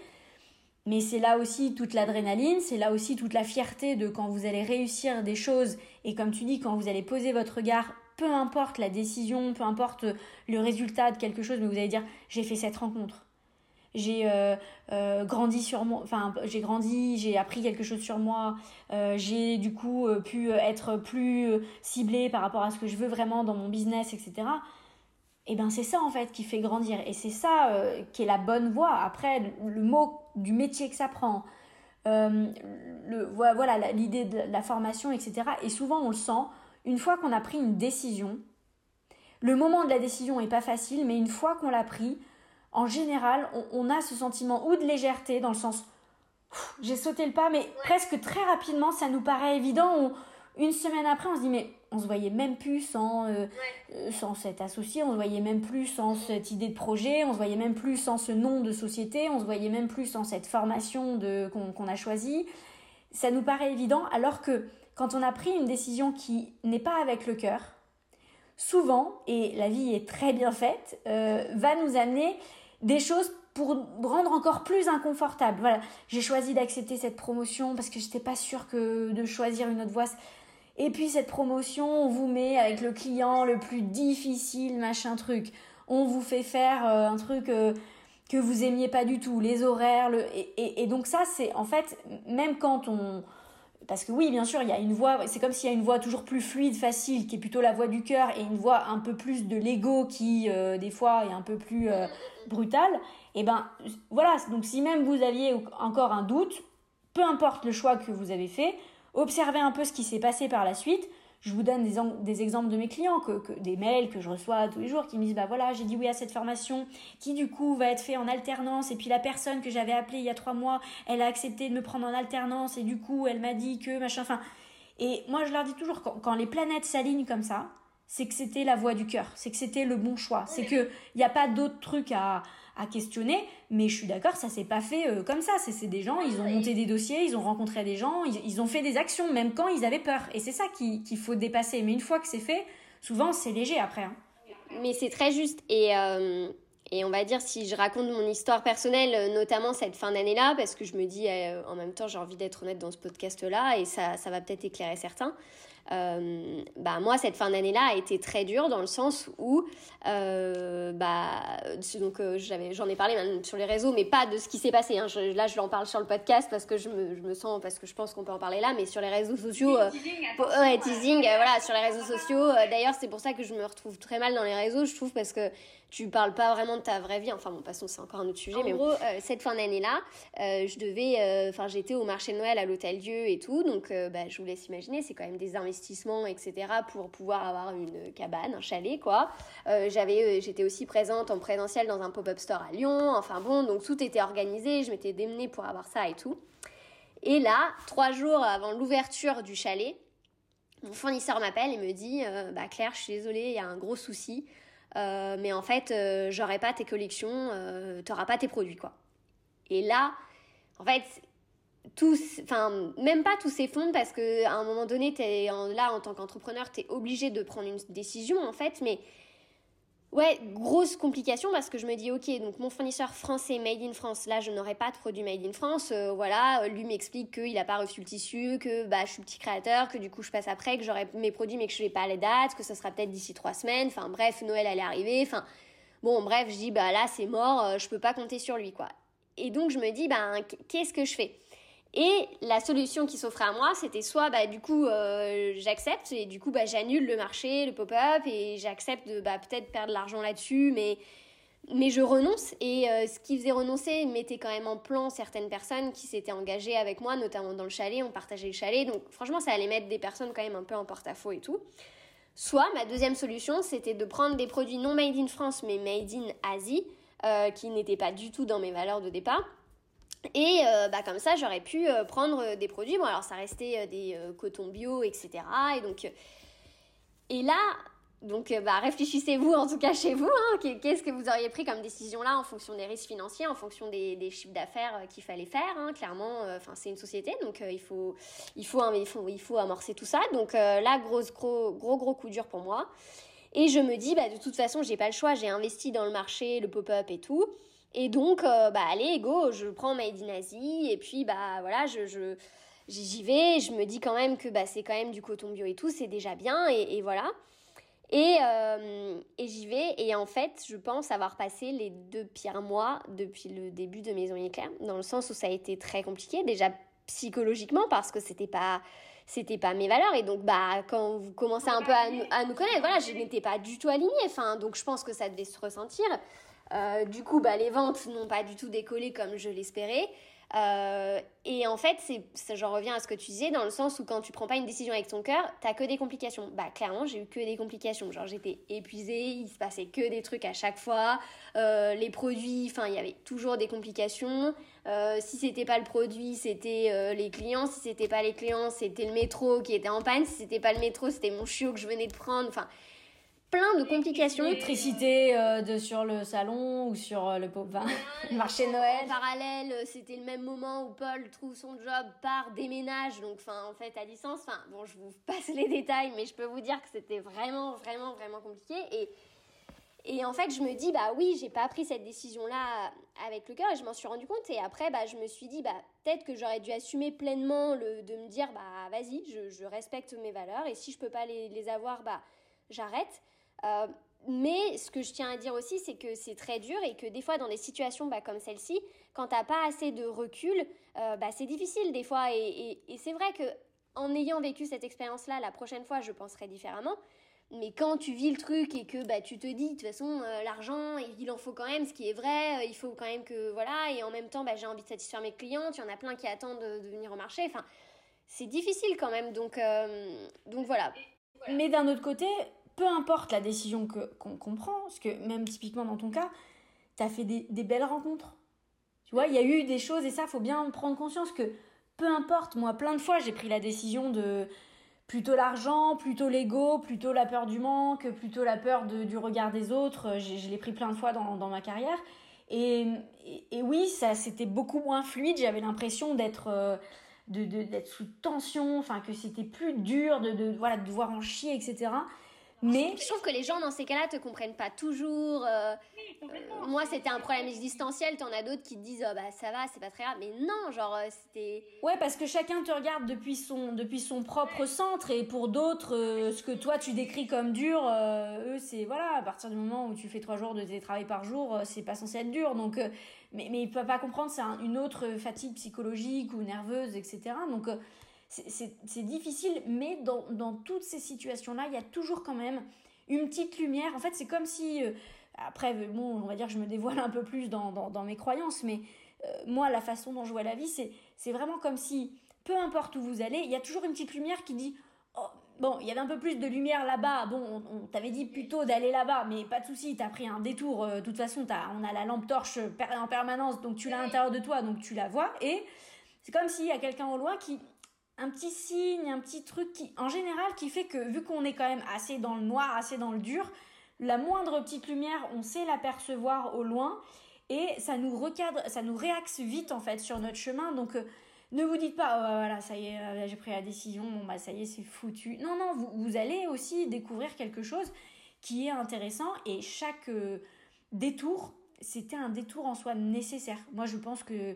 Mais c'est là aussi toute l'adrénaline, c'est là aussi toute la fierté de quand vous allez réussir des choses et comme tu dis, quand vous allez poser votre regard, peu importe la décision, peu importe le résultat de quelque chose, mais vous allez dire j'ai fait cette rencontre. J'ai euh, euh, grandi sur moi, enfin j'ai grandi, j'ai appris quelque chose sur moi, euh, j'ai du coup pu être plus ciblé par rapport à ce que je veux vraiment dans mon business, etc et eh ben c'est ça en fait qui fait grandir. Et c'est ça euh, qui est la bonne voie. Après le, mot du métier que ça prend euh, le voilà l'idée de la formation etc et souvent on le sent une fois qu'on a pris une décision le moment de la décision est pas facile mais une fois qu'on l'a pris en général on, a ce sentiment ou de légèreté dans le sens j'ai sauté le pas mais presque très rapidement ça nous paraît évident. Une semaine après, on se dit, mais on se voyait même plus sans, euh, euh, sans cet associé, on se voyait même plus sans cette idée de projet, on se voyait même plus sans ce nom de société, on se voyait même plus sans cette formation de, qu'on, a choisie. Ça nous paraît évident, alors que quand on a pris une décision qui n'est pas avec le cœur, souvent, et la vie est très bien faite, euh, va nous amener des choses pour rendre encore plus inconfortable. Voilà, j'ai choisi d'accepter cette promotion parce que j'étais pas sûre que de choisir une autre voie et puis cette promotion, on vous met avec le client le plus difficile, machin truc. On vous fait faire euh, un truc euh, que vous aimiez pas du tout, les horaires, le... et, et, donc ça c'est en fait, même quand on... Parce que oui, bien sûr, il y a une voix, c'est comme s'il y a une voix toujours plus fluide, facile, qui est plutôt la voix du cœur, et une voix un peu plus de l'ego qui, euh, des fois, est un peu plus brutale. Et ben voilà, donc si même vous aviez encore un doute, peu importe le choix que vous avez fait, observez un peu ce qui s'est passé par la suite. Je vous donne des, des exemples de mes clients, que, des mails que je reçois tous les jours qui me disent bah voilà j'ai dit oui à cette formation qui du coup va être fait en alternance. Et puis la personne que j'avais appelée il y a trois mois elle a accepté de me prendre en alternance et du coup elle m'a dit que machin enfin. Et moi je leur dis toujours quand, quand les planètes s'alignent comme ça c'est que c'était la voie du cœur, c'est que c'était le bon choix, c'est que il n'y a pas d'autres trucs à, à questionner, mais je suis d'accord, ça s'est pas fait euh, comme ça. C'est des gens, ils ont monté des dossiers, ils ont rencontré des gens, ils, ont fait des actions, même quand ils avaient peur. Et c'est ça qu'il faut dépasser. Mais une fois que c'est fait, souvent c'est léger après. Hein. Mais c'est très juste. Et, euh, et on va dire, si je raconte mon histoire personnelle, euh, notamment cette fin d'année-là, parce que je me dis, en même temps, j'ai envie d'être honnête dans ce podcast-là, et ça, ça va peut-être éclairer certains. Euh, bah moi cette fin d'année là a été très dure dans le sens où euh, bah donc euh, j'avais j'en ai parlé sur les réseaux mais pas de ce qui s'est passé hein. là je l'en parle sur le podcast parce que je me, je me sens parce que je pense qu'on peut en parler là mais sur les réseaux sociaux teasing, ouais, teasing voilà sur les réseaux sociaux d'ailleurs c'est pour ça que je me retrouve très mal dans les réseaux je trouve parce que tu parles pas vraiment de ta vraie vie. Enfin, bon, passons, c'est encore un autre sujet. mais en gros, euh, cette fin d'année-là, euh, je devais, euh, enfin, j'étais au marché de Noël à l'Hôtel Dieu et tout. Donc, bah, je vous laisse imaginer, c'est quand même des investissements, etc., pour pouvoir avoir une cabane, un chalet, quoi. j'avais, j'étais aussi présente en présentiel dans un pop-up store à Lyon. Enfin, bon, donc tout était organisé. Je m'étais démenée pour avoir ça et tout. Et là, trois jours avant l'ouverture du chalet, mon fournisseur m'appelle et me dit Bah Claire, je suis désolée, il y a un gros souci. Euh, mais en fait, euh, j'aurai pas tes collections, euh, t'auras pas tes produits, quoi. Et là, en fait, tous, enfin, même pas tous s'effondrent parce que à un moment donné, es là, en tant qu'entrepreneur, tu es obligé de prendre une décision, en fait, mais Ouais, grosse complication parce que je me dis, ok, donc mon fournisseur français Made in France, là je n'aurai pas de produit Made in France. Euh, voilà, lui m'explique qu'il n'a pas reçu le tissu, que bah, je suis petit créateur, que du coup je passe après, que j'aurai mes produits mais que je ne vais pas les dates, que ça sera peut-être d'ici trois semaines. Enfin bref, Noël allait arriver. Enfin bon, bref, je dis, bah là c'est mort, euh, je peux pas compter sur lui quoi. Et donc je me dis, ben qu'est-ce que je fais? Et la solution qui s'offrait à moi, c'était soit bah, du coup euh, j'accepte et du coup bah, j'annule le marché, le pop-up et j'accepte de bah, peut-être perdre l'argent là-dessus, mais, mais je renonce. Et euh, ce qui faisait renoncer mettait quand même en plan certaines personnes qui s'étaient engagées avec moi, notamment dans le chalet, on partageait le chalet, donc franchement ça allait mettre des personnes quand même un peu en porte-à-faux et tout. Soit ma deuxième solution, c'était de prendre des produits non made in France mais made in Asie, euh, qui n'étaient pas du tout dans mes valeurs de départ et euh, bah, comme ça, j'aurais pu euh, prendre des produits. Bon, alors ça restait euh, des cotons bio, etc. Et donc, et là, Donc, bah, réfléchissez-vous, en tout cas chez vous, hein, qu'est-ce que vous auriez pris comme décision là en fonction des risques financiers, en fonction des, chiffres d'affaires qu'il fallait faire. Hein, clairement, c'est une société, donc il, faut, il, faut, il, faut, il faut amorcer tout ça. Donc là, gros, gros, gros, gros coup dur pour moi. Et je me dis, bah, de toute façon, j'ai pas le choix, j'ai investi dans le marché, le pop-up et tout. Et donc, bah, allez, go, je prends Made in Asie, et puis, bah, voilà, je, je, j'y vais, je me dis quand même que bah, c'est quand même du coton bio et tout, c'est déjà bien, et, voilà. Et, euh, et j'y vais, et en fait, je pense avoir passé les deux pires mois depuis le début de Maison Éclair, dans le sens où ça a été très compliqué, déjà psychologiquement, parce que c'était pas c'était pas mes valeurs. Et donc bah quand vous commencez un peu à, à nous connaître voilà je n'étais pas du tout alignée. Enfin donc je pense que ça devait se ressentir euh, du coup bah les ventes n'ont pas du tout décollé comme je l'espérais euh, et en fait, c'est, j'en reviens à ce que tu disais, dans le sens où quand tu prends pas une décision avec ton cœur, t'as que des complications. Bah clairement, j'ai eu que des complications. Genre j'étais épuisée, il se passait que des trucs à chaque fois. Euh, les produits, enfin il y avait toujours des complications. Euh, si c'était pas le produit, c'était les clients. Si c'était pas les clients, c'était le métro qui était en panne. Si c'était pas le métro, c'était mon chiot que je venais de prendre. Enfin plein de complications. Électricité euh, de, sur le salon ou sur euh, le, le marché Noël. En parallèle, euh, c'était le même moment où Paul trouve son job, part, déménage, donc enfin en fait à distance. Enfin bon, je vous passe les détails, mais je peux vous dire que c'était vraiment, vraiment, vraiment compliqué. Et, et en fait, je me dis, bah oui, j'ai pas pris cette décision-là avec le cœur et je m'en suis rendu compte. Et après, bah, je me suis dit, bah, peut-être que j'aurais dû assumer pleinement le, de me dire, bah, vas-y, je, je, respecte mes valeurs et si je peux pas les, les avoir, bah, j'arrête. Euh, mais ce que je tiens à dire aussi, c'est que c'est très dur et que des fois, dans des situations bah, comme celle-ci, quand t'as pas assez de recul, euh, bah, c'est difficile des fois. Et, et, c'est vrai que en ayant vécu cette expérience-là, la prochaine fois, je penserai différemment. Mais quand tu vis le truc et que bah, tu te dis, de toute façon, euh, l'argent, il en faut quand même, ce qui est vrai, il faut quand même que, voilà, et en même temps, bah, j'ai envie de satisfaire mes clients, il y en a plein qui attendent de, de venir au marché. Enfin, c'est difficile quand même. Donc, donc voilà. Mais d'un autre côté, peu importe la décision qu'on prend, parce que même typiquement dans ton cas, tu as fait des, belles rencontres. Tu vois, il y a eu des choses, et ça, faut bien prendre conscience que peu importe, moi, plein de fois, j'ai pris la décision de plutôt l'argent, plutôt l'ego, plutôt la peur du manque, plutôt la peur du regard des autres. Je, l'ai pris plein de fois dans, ma carrière. Et, et, oui, ça c'était beaucoup moins fluide. J'avais l'impression d'être euh, sous tension, enfin que c'était plus dur de, de, voilà, de devoir en chier, etc. Mais je trouve que les gens dans ces cas-là te comprennent pas toujours. Euh, euh, moi, c'était un problème existentiel. T'en as d'autres qui te disent oh, bah ça va, c'est pas très grave. Mais non, genre euh, c'était. Ouais, parce que chacun te regarde depuis son depuis son propre centre et pour d'autres, ce que toi tu décris comme dur, eux c'est voilà à partir du moment où tu fais trois jours de télétravail par jour, c'est pas censé être dur. Donc, mais mais ils peuvent pas comprendre c'est une autre fatigue psychologique ou nerveuse, etc. Donc c'est difficile, mais dans, dans toutes ces situations-là, il y a toujours quand même une petite lumière. En fait, c'est comme si, euh, après, bon, on va dire que je me dévoile un peu plus dans, dans, dans mes croyances, mais euh, moi, la façon dont je vois la vie, c'est vraiment comme si, peu importe où vous allez, il y a toujours une petite lumière qui dit, oh, bon, il y avait un peu plus de lumière là-bas, bon, on, t'avait dit plutôt d'aller là-bas, mais pas de souci, t'as pris un détour, euh, de toute façon, as, on a la lampe torche en permanence, donc tu l'as à l'intérieur de toi, donc tu la vois, et c'est comme s'il y a quelqu'un au loin qui un petit signe, un petit truc qui, en général, qui fait que vu qu'on est quand même assez dans le noir, assez dans le dur, la moindre petite lumière, on sait l'apercevoir au loin et ça nous recadre, ça nous réaxe vite en fait sur notre chemin. Donc euh, ne vous dites pas, oh, voilà, ça y est, euh, j'ai pris la décision, bon bah ça y est, c'est foutu. Non, non, vous, allez aussi découvrir quelque chose qui est intéressant et chaque euh, détour, c'était un détour en soi nécessaire. Moi, je pense que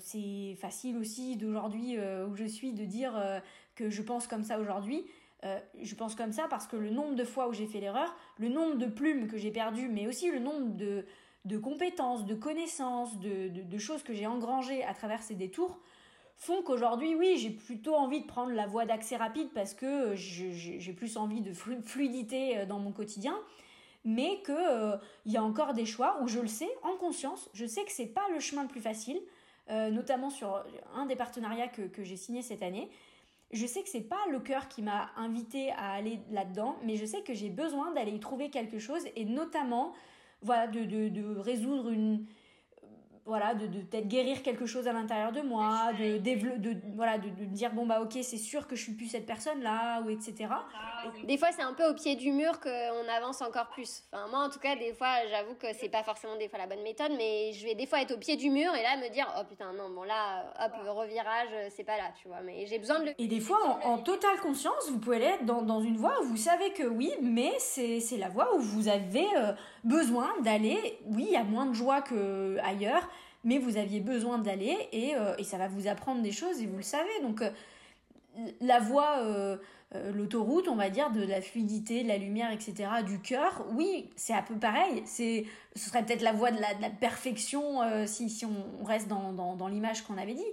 c'est facile aussi d'aujourd'hui euh, où je suis de dire euh, que je pense comme ça aujourd'hui. je pense comme ça parce que le nombre de fois où j'ai fait l'erreur, le nombre de plumes que j'ai perdues, mais aussi le nombre de, de compétences, de connaissances, de, de, choses que j'ai engrangées à travers ces détours, font qu'aujourd'hui, oui, j'ai plutôt envie de prendre la voie d'accès rapide parce que j'ai plus envie de fluidité dans mon quotidien, mais qu'il il y a encore des choix où je le sais en conscience, je sais que c'est pas le chemin le plus facile, euh, notamment sur un des partenariats que, que j'ai signé cette année. Je sais que c'est pas le cœur qui m'a invité à aller là-dedans, mais je sais que j'ai besoin d'aller y trouver quelque chose et notamment voilà de, de, de résoudre une voilà de, de peut-être guérir quelque chose à l'intérieur de moi de de, voilà de, de, dire bon bah ok c'est sûr que je suis plus cette personne là ou etc des fois c'est un peu au pied du mur qu'on avance encore plus. Enfin moi en tout cas des fois j'avoue que c'est pas forcément des fois la bonne méthode mais je vais des fois être au pied du mur et là me dire oh putain non bon là hop revirage c'est pas là tu vois. Mais j'ai besoin de le et des fois en, totale conscience vous pouvez aller être dans, dans une voie où vous savez que oui mais c'est c'est la voie où vous avez euh, besoin d'aller. Oui il y a moins de joie que ailleurs mais vous aviez besoin d'aller et, euh, et, ça va vous apprendre des choses et vous le savez. Donc euh, la voie, euh, l'autoroute, on va dire, de la fluidité, de la lumière, etc., du cœur, oui, c'est un peu pareil. C'est, ce serait peut-être la voie de la, perfection si, si on reste dans, dans l'image qu'on avait dit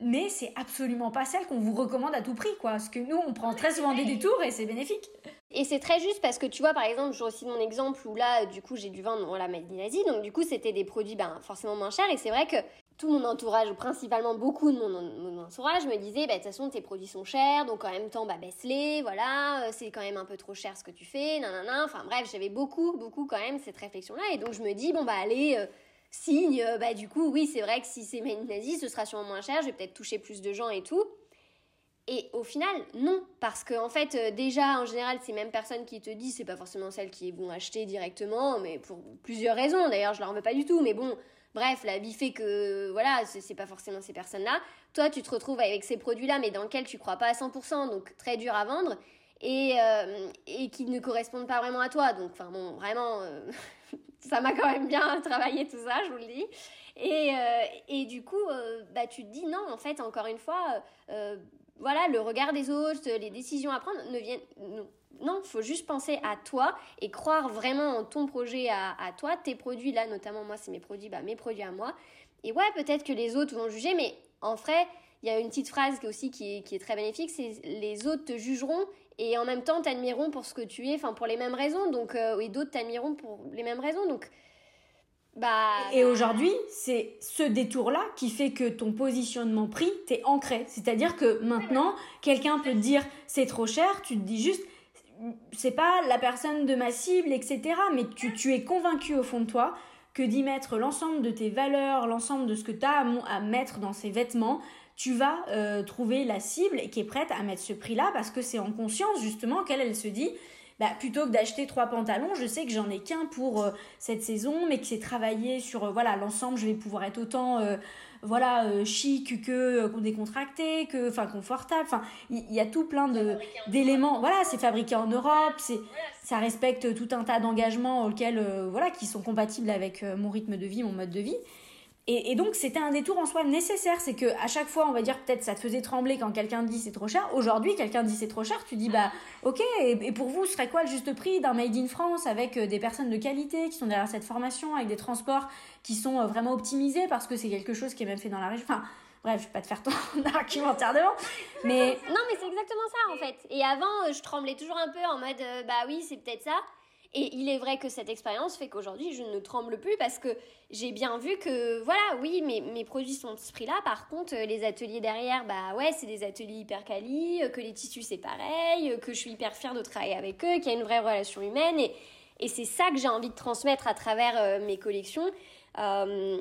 mais c'est absolument pas celle qu'on vous recommande à tout prix, quoi. Parce que nous, on prend très souvent des détours et c'est bénéfique. Et c'est très juste parce que tu vois, par exemple, je aussi mon exemple où là, du coup, j'ai dû vendre la Made in donc du coup, c'était des produits ben, forcément moins chers et c'est vrai que tout mon entourage, ou principalement beaucoup de mon, entourage, me disait, bah, de toute façon, tes produits sont chers, donc en même temps, bah, baisse-les, voilà, euh, c'est quand même un peu trop cher ce que tu fais, nanana. Enfin bref, j'avais beaucoup, beaucoup quand même cette réflexion-là, et donc je me dis, bon, bah, allez, euh, signe, euh, bah du coup, oui, c'est vrai que si c'est Made in ce sera sûrement moins cher, je vais peut-être toucher plus de gens et tout. Et au final, non, parce que en fait, euh, déjà, en général, ces mêmes personnes qui te disent, c'est pas forcément celles qui vont acheter directement, mais pour plusieurs raisons. D'ailleurs, je leur en veux pas du tout, mais bon, bref, la vie fait que, voilà, c'est pas forcément ces personnes-là. Toi, tu te retrouves avec ces produits-là, mais dans lesquels tu crois pas à 100%, donc très dur à vendre et, euh, et qui ne correspondent pas vraiment à toi. Donc, enfin bon, vraiment, ça m'a quand même bien travaillé tout ça, je vous le dis. Et, euh, et du coup, bah, tu te dis non, en fait, encore une fois, voilà, le regard des autres, les décisions à prendre ne viennent. Non, il faut juste penser à toi et croire vraiment en ton projet à, à toi, tes produits là, notamment moi, c'est mes produits, bah, mes produits à moi. Et ouais, peut-être que les autres vont juger, mais en vrai, il y a une petite phrase aussi qui est, qui est très bénéfique, c'est les autres te jugeront et en même temps t'admireront pour ce que tu es, enfin pour les mêmes raisons. Donc euh, et d'autres t'admireront pour les mêmes raisons. Donc bah et aujourd'hui, c'est ce détour-là qui fait que ton positionnement prix t'es ancré. C'est-à-dire que maintenant, quelqu'un peut te dire c'est trop cher, tu te dis juste c'est pas la personne de ma cible, etc. Mais tu, es convaincu au fond de toi que d'y mettre l'ensemble de tes valeurs, l'ensemble de ce que tu as à, mettre dans ces vêtements, tu vas euh, trouver la cible qui est prête à mettre ce prix-là parce que c'est en conscience justement qu'elle elle se dit bah, plutôt que d'acheter trois pantalons, je sais que j'en ai qu'un pour euh, cette saison, mais que c'est travaillé sur euh, voilà l'ensemble, je vais pouvoir être autant voilà chic que décontracté, que enfin confortable. Enfin, il y, a tout plein de d'éléments. Voilà, c'est fabriqué en Europe, c'est ça respecte tout un tas d'engagements auxquels voilà qui sont compatibles avec mon rythme de vie, mon mode de vie. Et, donc c'était un détour en soi nécessaire, c'est que à chaque fois on va dire peut-être ça te faisait trembler quand quelqu'un dit c'est trop cher. Aujourd'hui quelqu'un dit c'est trop cher, tu dis bah ok et, pour vous ce serait quoi le juste prix d'un made in France avec euh, des personnes de qualité qui sont derrière cette formation, avec des transports qui sont euh, vraiment optimisés parce que c'est quelque chose qui est même fait dans la région. Enfin bref je vais pas te faire ton argumentaire devant, mais non mais c'est exactement ça en fait. Et avant euh, je tremblais toujours un peu en mode bah oui c'est peut-être ça. Et il est vrai que cette expérience fait qu'aujourd'hui, je ne tremble plus parce que j'ai bien vu que, voilà, oui, mes, mes produits sont de ce prix-là. Par contre, les ateliers derrière, bah ouais, c'est des ateliers hyper quali, que les tissus c'est pareil, que je suis hyper fière de travailler avec eux, qu'il y a une vraie relation humaine. Et, et c'est ça que j'ai envie de transmettre à travers euh, mes collections. Euh,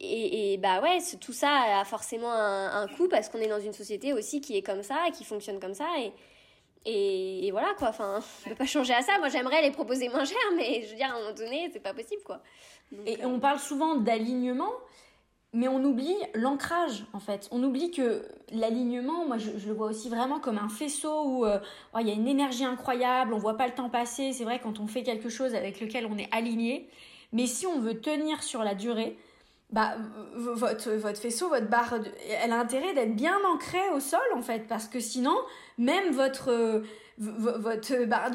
et, et, bah ouais, tout ça a forcément un, coût parce qu'on est dans une société aussi qui est comme ça, qui fonctionne comme ça. Et, voilà quoi, enfin, on peut pas changer à ça. Moi j'aimerais les proposer moins cher, mais je veux dire à un moment donné, c'est pas possible quoi. et euh, on parle souvent d'alignement, mais on oublie l'ancrage en fait. On oublie que l'alignement, moi je, le vois aussi vraiment comme un faisceau où euh, oh, il y a une énergie incroyable, on voit pas le temps passer. C'est vrai quand on fait quelque chose avec lequel on est aligné, mais si on veut tenir sur la durée, bah, votre, votre faisceau, votre barre, elle a intérêt d'être bien ancrée au sol, en fait, parce que sinon, même votre, votre barre,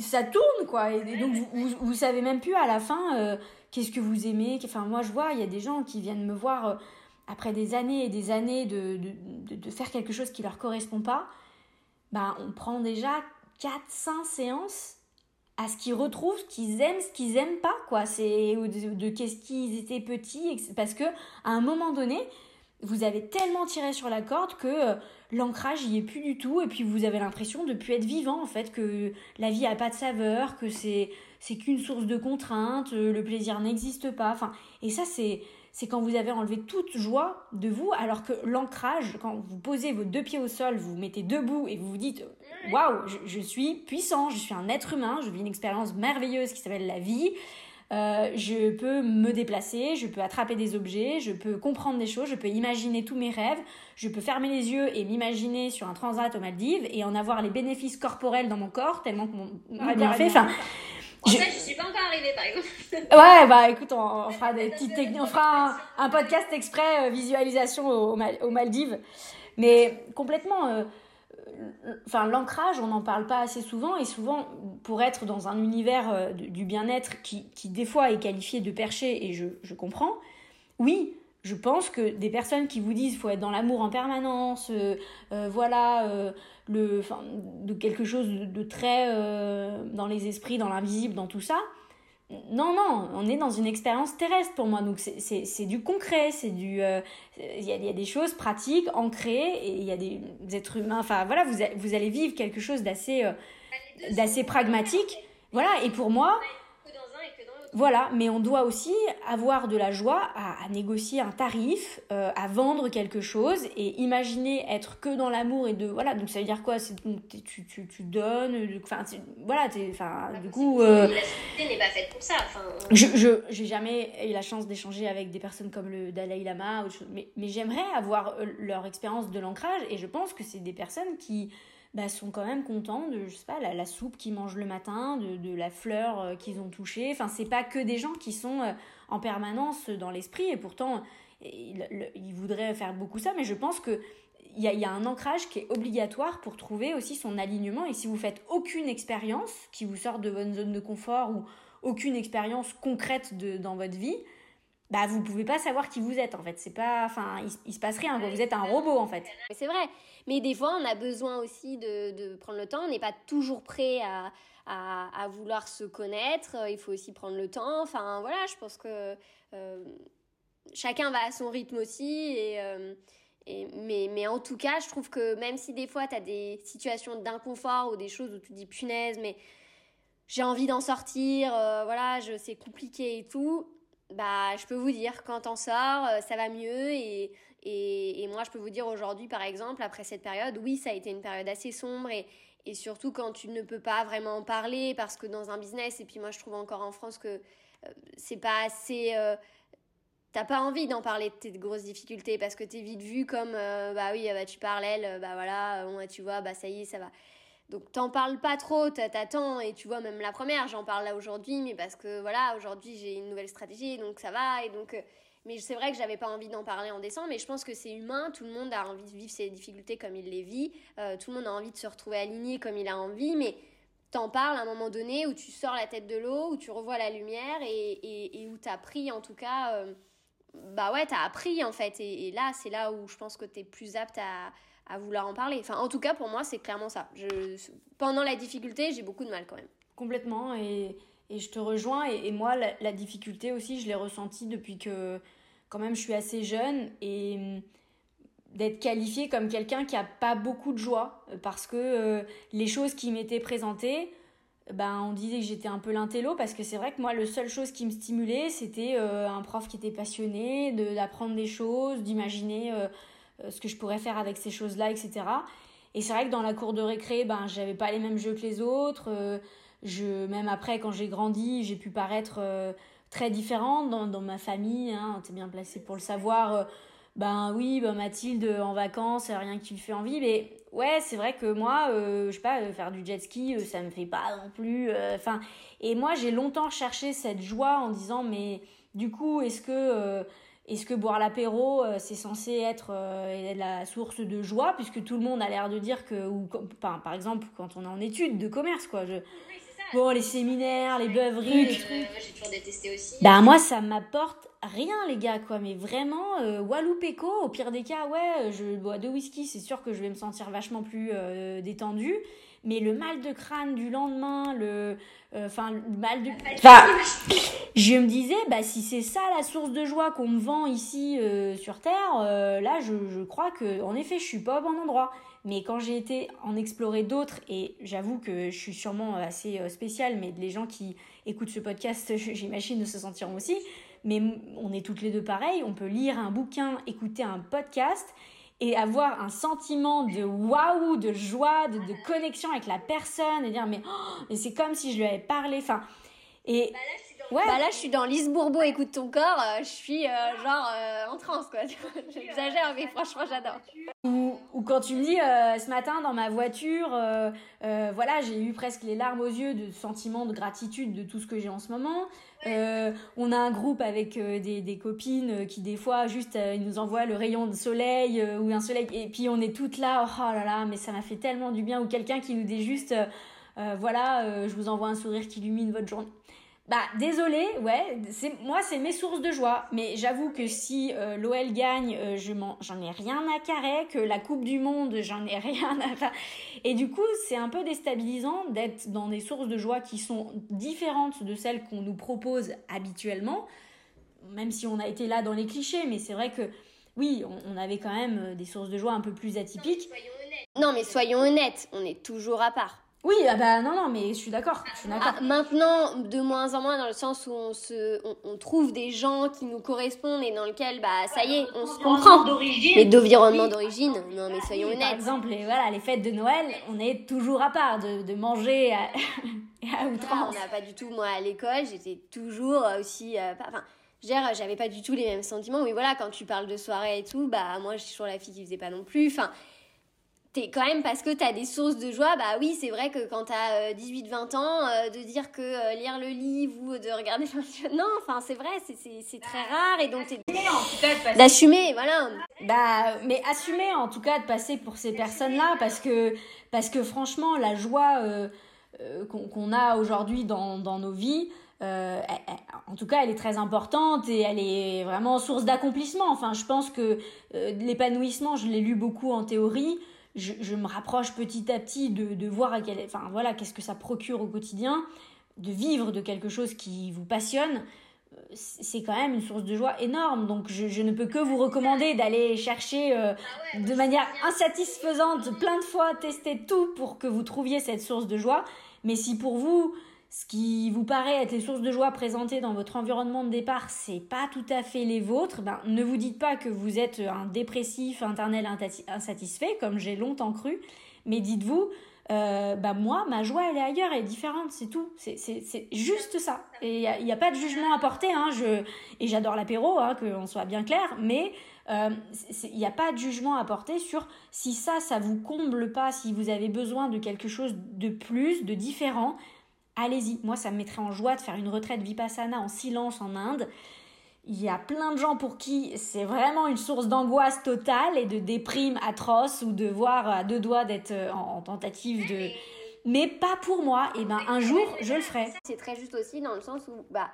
ça tourne, quoi. Et donc, vous, vous, savez même plus à la fin euh, qu'est-ce que vous aimez. Enfin, moi, je vois, il y a des gens qui viennent me voir euh, après des années et des années de, de, de, faire quelque chose qui leur correspond pas. Bah, on prend déjà 4-5 séances à ce qu'ils retrouvent, ce qu'ils aiment, ce qu'ils aiment pas, quoi. C'est de, qu'est-ce qu'ils étaient petits, parce que à un moment donné, vous avez tellement tiré sur la corde que euh, l'ancrage y est plus du tout, et puis vous avez l'impression de plus être vivant, en fait, que la vie a pas de saveur, que c'est c'est qu'une source de contrainte, le plaisir n'existe pas. Enfin, et ça, c'est c'est quand vous avez enlevé toute joie de vous, alors que l'ancrage, quand vous posez vos deux pieds au sol, vous vous mettez debout et vous vous dites Waouh, je, suis puissant, je suis un être humain, je vis une expérience merveilleuse qui s'appelle la vie. Euh, je peux me déplacer, je peux attraper des objets, je peux comprendre des choses, je peux imaginer tous mes rêves, je peux fermer les yeux et m'imaginer sur un transat aux Maldives et en avoir les bénéfices corporels dans mon corps tellement que mon ah, bien fait. Enfin, en je... fait, je suis pas encore arrivée, par exemple. ouais, bah écoute, on, fera des petites techniques, on fera un, podcast exprès euh, visualisation aux, Maldives. Mais complètement, euh, enfin l'ancrage, on n'en parle pas assez souvent et souvent pour être dans un univers euh, du bien-être qui, qui, des fois est qualifié de perché et je, je comprends. Oui, je pense que des personnes qui vous disent faut être dans l'amour en permanence, euh, euh, voilà, le, de quelque chose de, très dans les esprits, dans l'invisible, dans tout ça. Non, non, on est dans une expérience terrestre pour moi. Donc c'est du concret, c'est du, il y, a, y, a, des choses pratiques, ancrées, et il y a des, êtres humains. Enfin voilà, vous, vous allez vivre quelque chose d'assez d'assez pragmatique. Voilà, et pour moi, voilà, mais on doit aussi avoir de la joie à, négocier un tarif, euh, à vendre quelque chose et imaginer être que dans l'amour et de voilà. Donc ça veut dire quoi? C'est tu, tu, tu donnes, enfin voilà, enfin du coup. Euh, la société n'est pas faite pour ça. Je je j'ai jamais eu la chance d'échanger avec des personnes comme le Dalai Lama, mais mais j'aimerais avoir euh, leur expérience de l'ancrage et je pense que c'est des personnes qui bah, sont quand même contents de, je sais pas, la, soupe qu'ils mangent le matin, de, de la fleur euh, qu'ils ont touchée. Enfin, c'est pas que des gens qui sont euh, en permanence dans l'esprit. Et pourtant ils, voudraient faire beaucoup ça, mais je pense que il y, a, y, a, un ancrage qui est obligatoire pour trouver aussi son alignement. Et si vous faites aucune expérience qui vous sort de votre zone de confort ou aucune expérience concrète de, dans votre vie, bah vous pouvez pas savoir qui vous êtes en fait. C'est pas enfin il, il, se passe rien vous êtes un robot en fait. C'est vrai mais des fois on a besoin aussi de, prendre le temps. On n'est pas toujours prêt à, vouloir se connaître. Il faut aussi prendre le temps. Enfin voilà je pense que euh, chacun va à son rythme aussi. Et, euh, mais, en tout cas je trouve que même si des fois tu as des situations d'inconfort ou des choses où tu dis punaise mais j'ai envie d'en sortir euh, voilà c'est compliqué et tout bah, je peux vous dire, quand sort, euh, ça va mieux. Et, et, moi, je peux vous dire aujourd'hui, par exemple, après cette période, oui, ça a été une période assez sombre. Et, surtout quand tu ne peux pas vraiment en parler, parce que dans un business, et puis moi, je trouve encore en France que euh, c'est pas assez. Euh, T'as pas envie d'en parler de tes grosses difficultés parce que t'es vite vu comme euh, bah oui bah tu parles elle bah voilà tu vois bah ça y est ça va donc t'en parles pas trop, t'attends et tu vois même la première, j'en parle là aujourd'hui, mais parce que voilà, aujourd'hui j'ai une nouvelle stratégie, donc ça va et donc. Mais c'est vrai que j'avais pas envie d'en parler en décembre, mais je pense que c'est humain, tout le monde a envie de vivre ses difficultés comme il les vit, euh, tout le monde a envie de se retrouver aligné comme il a envie, mais t'en parles à un moment donné où tu sors la tête de l'eau, où tu revois la lumière et, et, et où t'as pris en tout cas. Euh, bah ouais, t'as appris en fait, et, là c'est là où je pense que t'es plus apte à à vouloir en parler. Enfin, en tout cas, pour moi, c'est clairement ça. Pendant la difficulté, j'ai beaucoup de mal quand même. Complètement, et je te rejoins. Et, moi, la, difficulté aussi, je l'ai ressentie depuis que, quand même, je suis assez jeune. Et hum, d'être qualifiée comme quelqu'un qui a pas beaucoup de joie. Parce que euh, les choses qui m'étaient présentées, ben, on disait que j'étais un peu l'intello parce que c'est vrai que moi, la seule chose qui me stimulait, c'était euh, un prof qui était passionné, d'apprendre des choses, d'imaginer euh, euh, ce que je pourrais faire avec ces choses-là, etc. Et c'est vrai que dans la cour de récré, ben, j'avais pas les mêmes jeux que les autres. Euh, je, même après, quand j'ai grandi, j'ai pu paraître euh, très différente dans, dans ma famille. Hein, T'es bien placé pour le savoir. ben oui, ben Mathilde en vacances, rien qui lui fait envie. Mais ouais, c'est vrai que moi, je sais pas, faire du jet ski, ça me fait pas non plus. Enfin, et moi, j'ai longtemps cherché cette joie en disant, mais du coup, est-ce que est-ce que boire l'apéro, euh, c'est censé être euh, la source de joie, puisque tout le monde a l'air de dire que, ou, par exemple, quand on est en études de commerce, quoi. Je... Bon, les séminaires, les beuveries. Les trucs. moi, j'ai toujours détesté aussi. Bah, moi, ça m'apporte rien, les gars, quoi. Mais vraiment, euh, Walou au pire des cas, ouais, je bois deux whisky, c'est sûr que je vais me sentir vachement plus détendue. mais le mal de crâne du lendemain, le, euh, enfin, le mal de, enfin, je me disais, bah si c'est ça la source de joie qu'on me vend ici euh, sur terre, euh, là, je, je, crois que, en effet, je suis pas au bon endroit. Mais quand j'ai été en explorer d'autres, et j'avoue que je suis sûrement assez spéciale, mais les gens qui écoutent ce podcast, j'imagine, de se sentiront aussi. Mais on est toutes les deux pareilles. On peut lire un bouquin, écouter un podcast et avoir un sentiment de waouh, de joie, de, connexion avec la personne et dire mais, oh, mais c'est comme si je lui avais parlé. Enfin, et bah Ouais. Bah là, je suis dans Lise Bourbeau, écoute ton corps, euh, je suis euh, genre euh, en transe, quoi. J'exagère, mais franchement, j'adore. Ou, quand tu me dis, ce matin, dans ma voiture, voilà, j'ai eu presque les larmes aux yeux de sentiment de gratitude de tout ce que j'ai en ce moment. on a un groupe avec des, des, copines qui, des fois, juste, ils nous envoient le rayon de soleil ou un soleil, et puis on est toutes là, oh là là, mais ça m'a fait tellement du bien. Ou quelqu'un qui nous dit juste, voilà, je vous envoie un sourire qui illumine votre journée. Bah désolé, ouais, c'est moi c'est mes sources de joie, mais j'avoue que si euh, l'OL gagne, euh, je j'en ai rien à carrer, que la Coupe du monde, j'en ai rien à et du coup, c'est un peu déstabilisant d'être dans des sources de joie qui sont différentes de celles qu'on nous propose habituellement, même si on a été là dans les clichés, mais c'est vrai que oui, on, avait quand même euh, des sources de joie un peu plus atypiques. Non, mais soyons honnêtes, on est toujours à part. Oui, ah bah non, non, mais je suis d'accord. Ah, maintenant, de moins en moins, dans le sens où on, se, on, trouve des gens qui nous correspondent et dans lequel, bah, ça y est, on se comprend. Mais d'environnement d'origine, non, mais soyons honnêtes. Par exemple, les, voilà, les fêtes de Noël, on est toujours à part de, de manger à, à outrance. on n'a pas du tout, moi, à l'école, j'étais toujours aussi. Euh, enfin, j'avais pas du tout les mêmes sentiments. Oui, voilà, quand tu parles de soirée et tout, bah, moi, je suis toujours la fille qui faisait pas non plus. Enfin t'es quand même parce que tu as des sources de joie, bah oui, c'est vrai que quand tu as 18-20 ans, euh, de dire que euh, lire le livre ou de regarder Non, enfin, c'est vrai, c'est très rare et donc t'es. D'assumer, voilà. Bah, mais assumer en tout cas de passer pour ces personnes-là parce que, parce que franchement, la joie euh, qu'on a aujourd'hui dans, dans, nos vies, en tout cas, elle est très importante et elle est vraiment source d'accomplissement. Enfin, je pense que l'épanouissement, je l'ai lu beaucoup en théorie je, me rapproche petit à petit de, de voir à quel, enfin, voilà, qu'est-ce que ça procure au quotidien, de vivre de quelque chose qui vous passionne, euh, c'est quand même une source de joie énorme. Donc je, je ne peux que vous recommander d'aller chercher euh, ah de manière insatisfaisante plein de fois, tester tout pour que vous trouviez cette source de joie. Mais si pour vous, ce qui vous paraît être les sources de joie présentées dans votre environnement de départ, c'est pas tout à fait les vôtres, ben, ne vous dites pas que vous êtes un dépressif, internel insatisfait, comme j'ai longtemps cru, mais dites-vous, euh, bah moi, ma joie, elle est ailleurs, elle est différente, c'est tout. C'est juste ça. Et il n'y a, pas de jugement à porter. Hein, je, et j'adore l'apéro, hein, qu'on soit bien clair, mais euh, il n'y a pas de jugement à porter sur si ça, ça vous comble pas, si vous avez besoin de quelque chose de plus, de différent allez-y. Moi, ça me mettrait en joie de faire une retraite vipassana en silence en Inde. Il y a plein de gens pour qui c'est vraiment une source d'angoisse totale et de déprime atroce ou de voir à deux doigts d'être euh, en, tentative de... Mais pas pour moi. Et eh ben un jour, je le ferai. C'est très juste aussi dans le sens où, bah,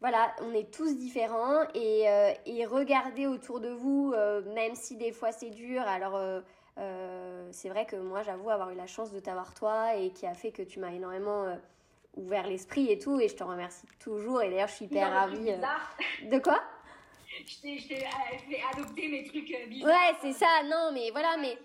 voilà, on est tous différents et, euh, et regardez autour de vous, euh, même si des fois c'est dur. Alors, c'est vrai que moi, j'avoue avoir eu la chance de t'avoir toi et qui a fait que tu m'as énormément ouvert l'esprit et tout, et je te remercie toujours. Et d'ailleurs, je suis hyper ravie. Euh, de quoi? Je t'ai euh, fait adopter mes trucs euh, bizarres. Ouais, c'est ça, non, mais voilà, mais.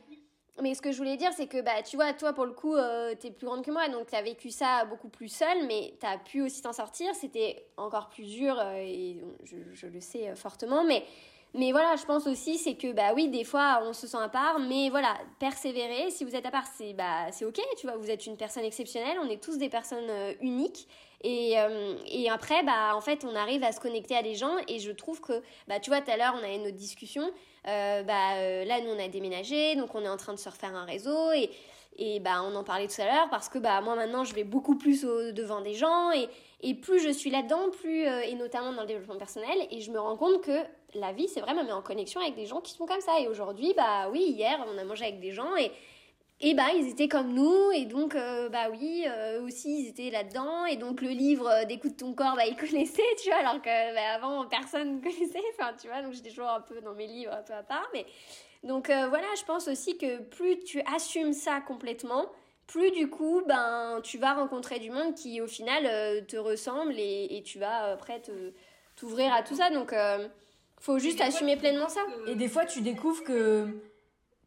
Mais ce que je voulais dire, c'est que bah, tu vois, toi, pour le coup, tu es plus grande que moi, donc tu as vécu ça beaucoup plus seule, mais tu as pu aussi t'en sortir. C'était encore plus dur, et je, je, le sais fortement, mais mais voilà, je pense aussi, c'est que, bah oui, des fois, on se sent à part, mais voilà, persévérer. Si vous êtes à part, c'est bah, ok, tu vois, vous êtes une personne exceptionnelle, on est tous des personnes euh, uniques. Et, euh, et, après, bah, en fait, on arrive à se connecter à des gens. Et je trouve que, bah, tu vois, tout à l'heure, on avait notre discussion. Euh, bah, là, nous, on a déménagé, donc on est en train de se refaire un réseau. Et, et bah, on en parlait tout à l'heure parce que bah, moi, maintenant, je vais beaucoup plus au devant des gens. Et, et plus je suis là-dedans, plus, et notamment dans le développement personnel, et je me rends compte que la vie, c'est vrai, me met en connexion avec des gens qui sont comme ça. Et aujourd'hui, bah oui, hier, on a mangé avec des gens et, et bah ils étaient comme nous. Et donc, euh, bah oui, euh, aussi, ils étaient là-dedans. Et donc, le livre euh, D'écoute ton corps, bah ils connaissaient, tu vois, alors que bah, avant, personne ne connaissait. Enfin, tu vois, donc j'étais toujours un peu dans mes livres, un peu à part. Mais donc, voilà, je pense aussi que plus tu assumes ça complètement, plus du coup, ben, tu vas rencontrer du monde qui au final euh, te ressemble et, et, tu vas après te t'ouvrir à tout ça. Donc, euh, faut juste assumer pleinement ça. Et des fois, tu découvres que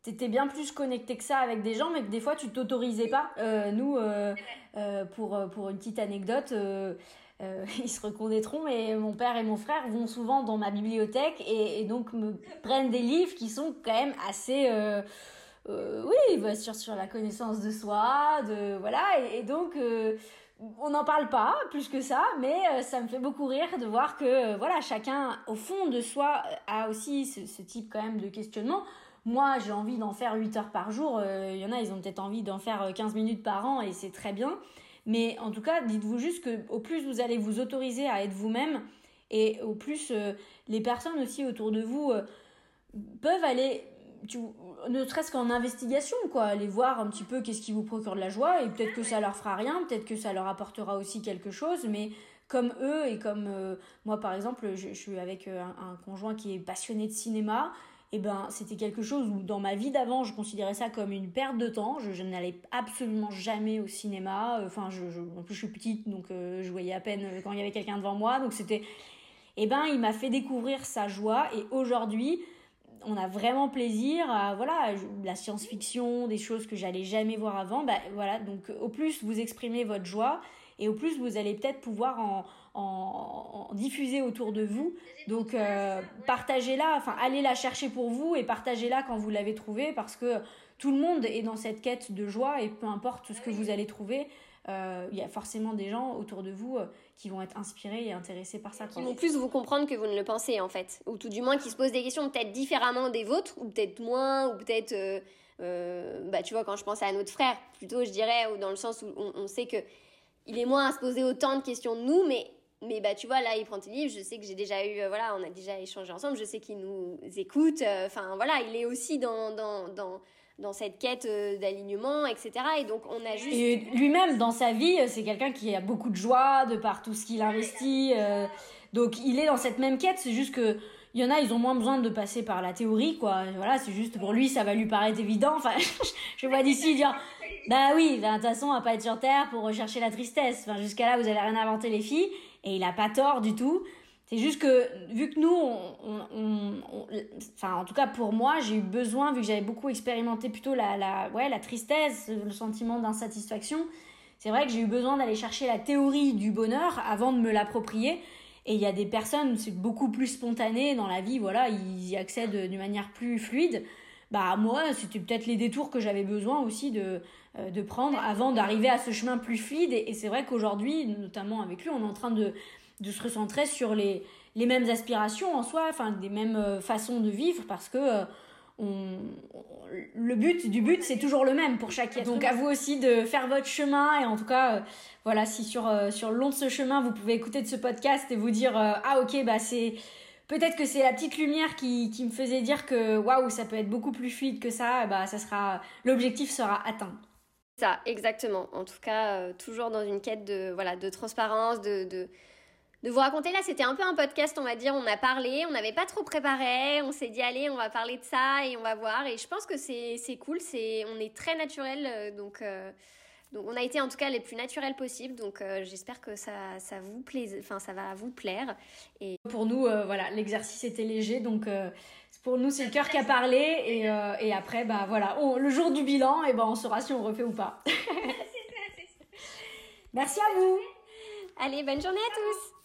t'étais bien plus connecté que ça avec des gens, mais que des fois, tu t'autorisais pas. Euh, nous, euh, euh, pour, pour une petite anecdote, euh, euh, ils se reconnaîtront, mais mon père et mon frère vont souvent dans ma bibliothèque et, et donc me prennent des livres qui sont quand même assez... Euh, euh, oui, sur, sur la connaissance de soi, de voilà, et, donc euh, on n'en parle pas plus que ça, mais euh, ça me fait beaucoup rire de voir que voilà, chacun au fond de soi a aussi ce, type quand même de questionnement. Moi, j'ai envie d'en faire 8 heures par jour. Il y en a, ils ont peut-être envie d'en faire 15 minutes par an et c'est très bien. Mais en tout cas, dites-vous juste que au plus vous allez vous autoriser à être vous-même et au plus les personnes aussi autour de vous peuvent aller ne serait-ce qu'en investigation, quoi, aller voir un petit peu qu'est-ce qui vous procure de la joie, et peut-être que ça leur fera rien, peut-être que ça leur apportera aussi quelque chose, mais comme eux, et comme euh, moi par exemple, je, suis avec un, un, conjoint qui est passionné de cinéma, et ben c'était quelque chose où dans ma vie d'avant, je considérais ça comme une perte de temps, je, n'allais absolument jamais au cinéma, enfin, je, en plus je suis petite, donc euh, je voyais à peine quand il y avait quelqu'un devant moi, donc c'était... Et ben il m'a fait découvrir sa joie, et aujourd'hui, on a vraiment plaisir à voilà la science-fiction, des choses que j'allais jamais voir avant. Bah voilà, donc au plus vous exprimez votre joie et au plus vous allez peut-être pouvoir en, en, en, diffuser autour de vous. Donc euh, partagez-la, enfin allez la chercher pour vous et partagez-la quand vous l'avez trouvée parce que tout le monde est dans cette quête de joie et peu importe ce que vous allez trouver, euh, il y a forcément des gens autour de vous euh, qui vont être inspirés et intéressés par ça. Qui vont plus vous comprendre que vous ne le pensez en fait. Ou tout du moins qui se posent des questions peut-être différemment des vôtres, ou peut-être moins, ou peut-être... Euh, euh, bah tu vois, quand je pense à notre frère, plutôt je dirais, ou dans le sens où on, on sait que il est moins à se poser autant de questions de nous, mais mais bah tu vois là il prend tes livres je sais que j'ai déjà eu euh, voilà on a déjà échangé ensemble je sais qu'il nous écoute enfin voilà il est aussi dans dans dans dans cette quête euh, d'alignement, etc. Et donc on a juste... Et lui-même, dans sa vie, c'est quelqu'un qui a beaucoup de joie de par tout ce qu'il investit. Euh, donc il est dans cette même quête, c'est juste que il y en a, ils ont moins besoin de passer par la théorie, quoi. Voilà, c'est juste pour lui, ça va lui paraître évident. Enfin, je vois d'ici dire, bah oui, de toute façon, on va pas être sur Terre pour rechercher la tristesse. Enfin, jusqu'à là, vous avez rien inventé, les filles. Et il a pas tort du tout. C'est juste que, vu que nous, on, on, on, enfin, en tout cas pour moi, j'ai eu besoin, vu que j'avais beaucoup expérimenté plutôt la, la, ouais, la tristesse, le sentiment d'insatisfaction, c'est vrai que j'ai eu besoin d'aller chercher la théorie du bonheur avant de me l'approprier. Et il y a des personnes, c'est beaucoup plus spontané dans la vie, voilà, ils y accèdent d'une manière plus fluide. Bah moi, c'était peut-être les détours que j'avais besoin aussi de, euh, de prendre avant d'arriver à ce chemin plus fluide. Et, et c'est vrai qu'aujourd'hui, notamment avec lui, on est en train de de se recentrer sur les, les mêmes aspirations en soi, enfin des mêmes euh, façons de vivre parce que euh, on, on, le but du but c'est toujours le même pour chaque être. Donc à vous aussi de faire votre chemin et en tout cas euh, voilà si sur euh, sur le long de ce chemin vous pouvez écouter de ce podcast et vous dire ah ok bah c'est peut-être que c'est la petite lumière qui, qui me faisait dire que waouh ça peut être beaucoup plus fluide que ça bah ça sera l'objectif sera atteint. Ça exactement. En tout cas toujours dans une quête de voilà de transparence de, de de vous raconter. Là, c'était un peu un podcast, on va dire. On a parlé, on n'avait pas trop préparé. On s'est dit, allez, on va parler de ça et on va voir. Et je pense que c'est, cool. C'est, on est très naturel. Euh, donc, euh, donc, on a été en tout cas les plus naturels possibles. Donc, euh, j'espère que ça, ça vous plaise, enfin, ça va vous plaire. Et pour nous, euh, voilà, l'exercice était léger. Donc, pour nous, c'est le cœur qui a parlé. Et, et après, bah voilà, on, le jour du bilan, et ben, on saura si on refait ou pas. Merci à vous. Allez, bonne journée à tous.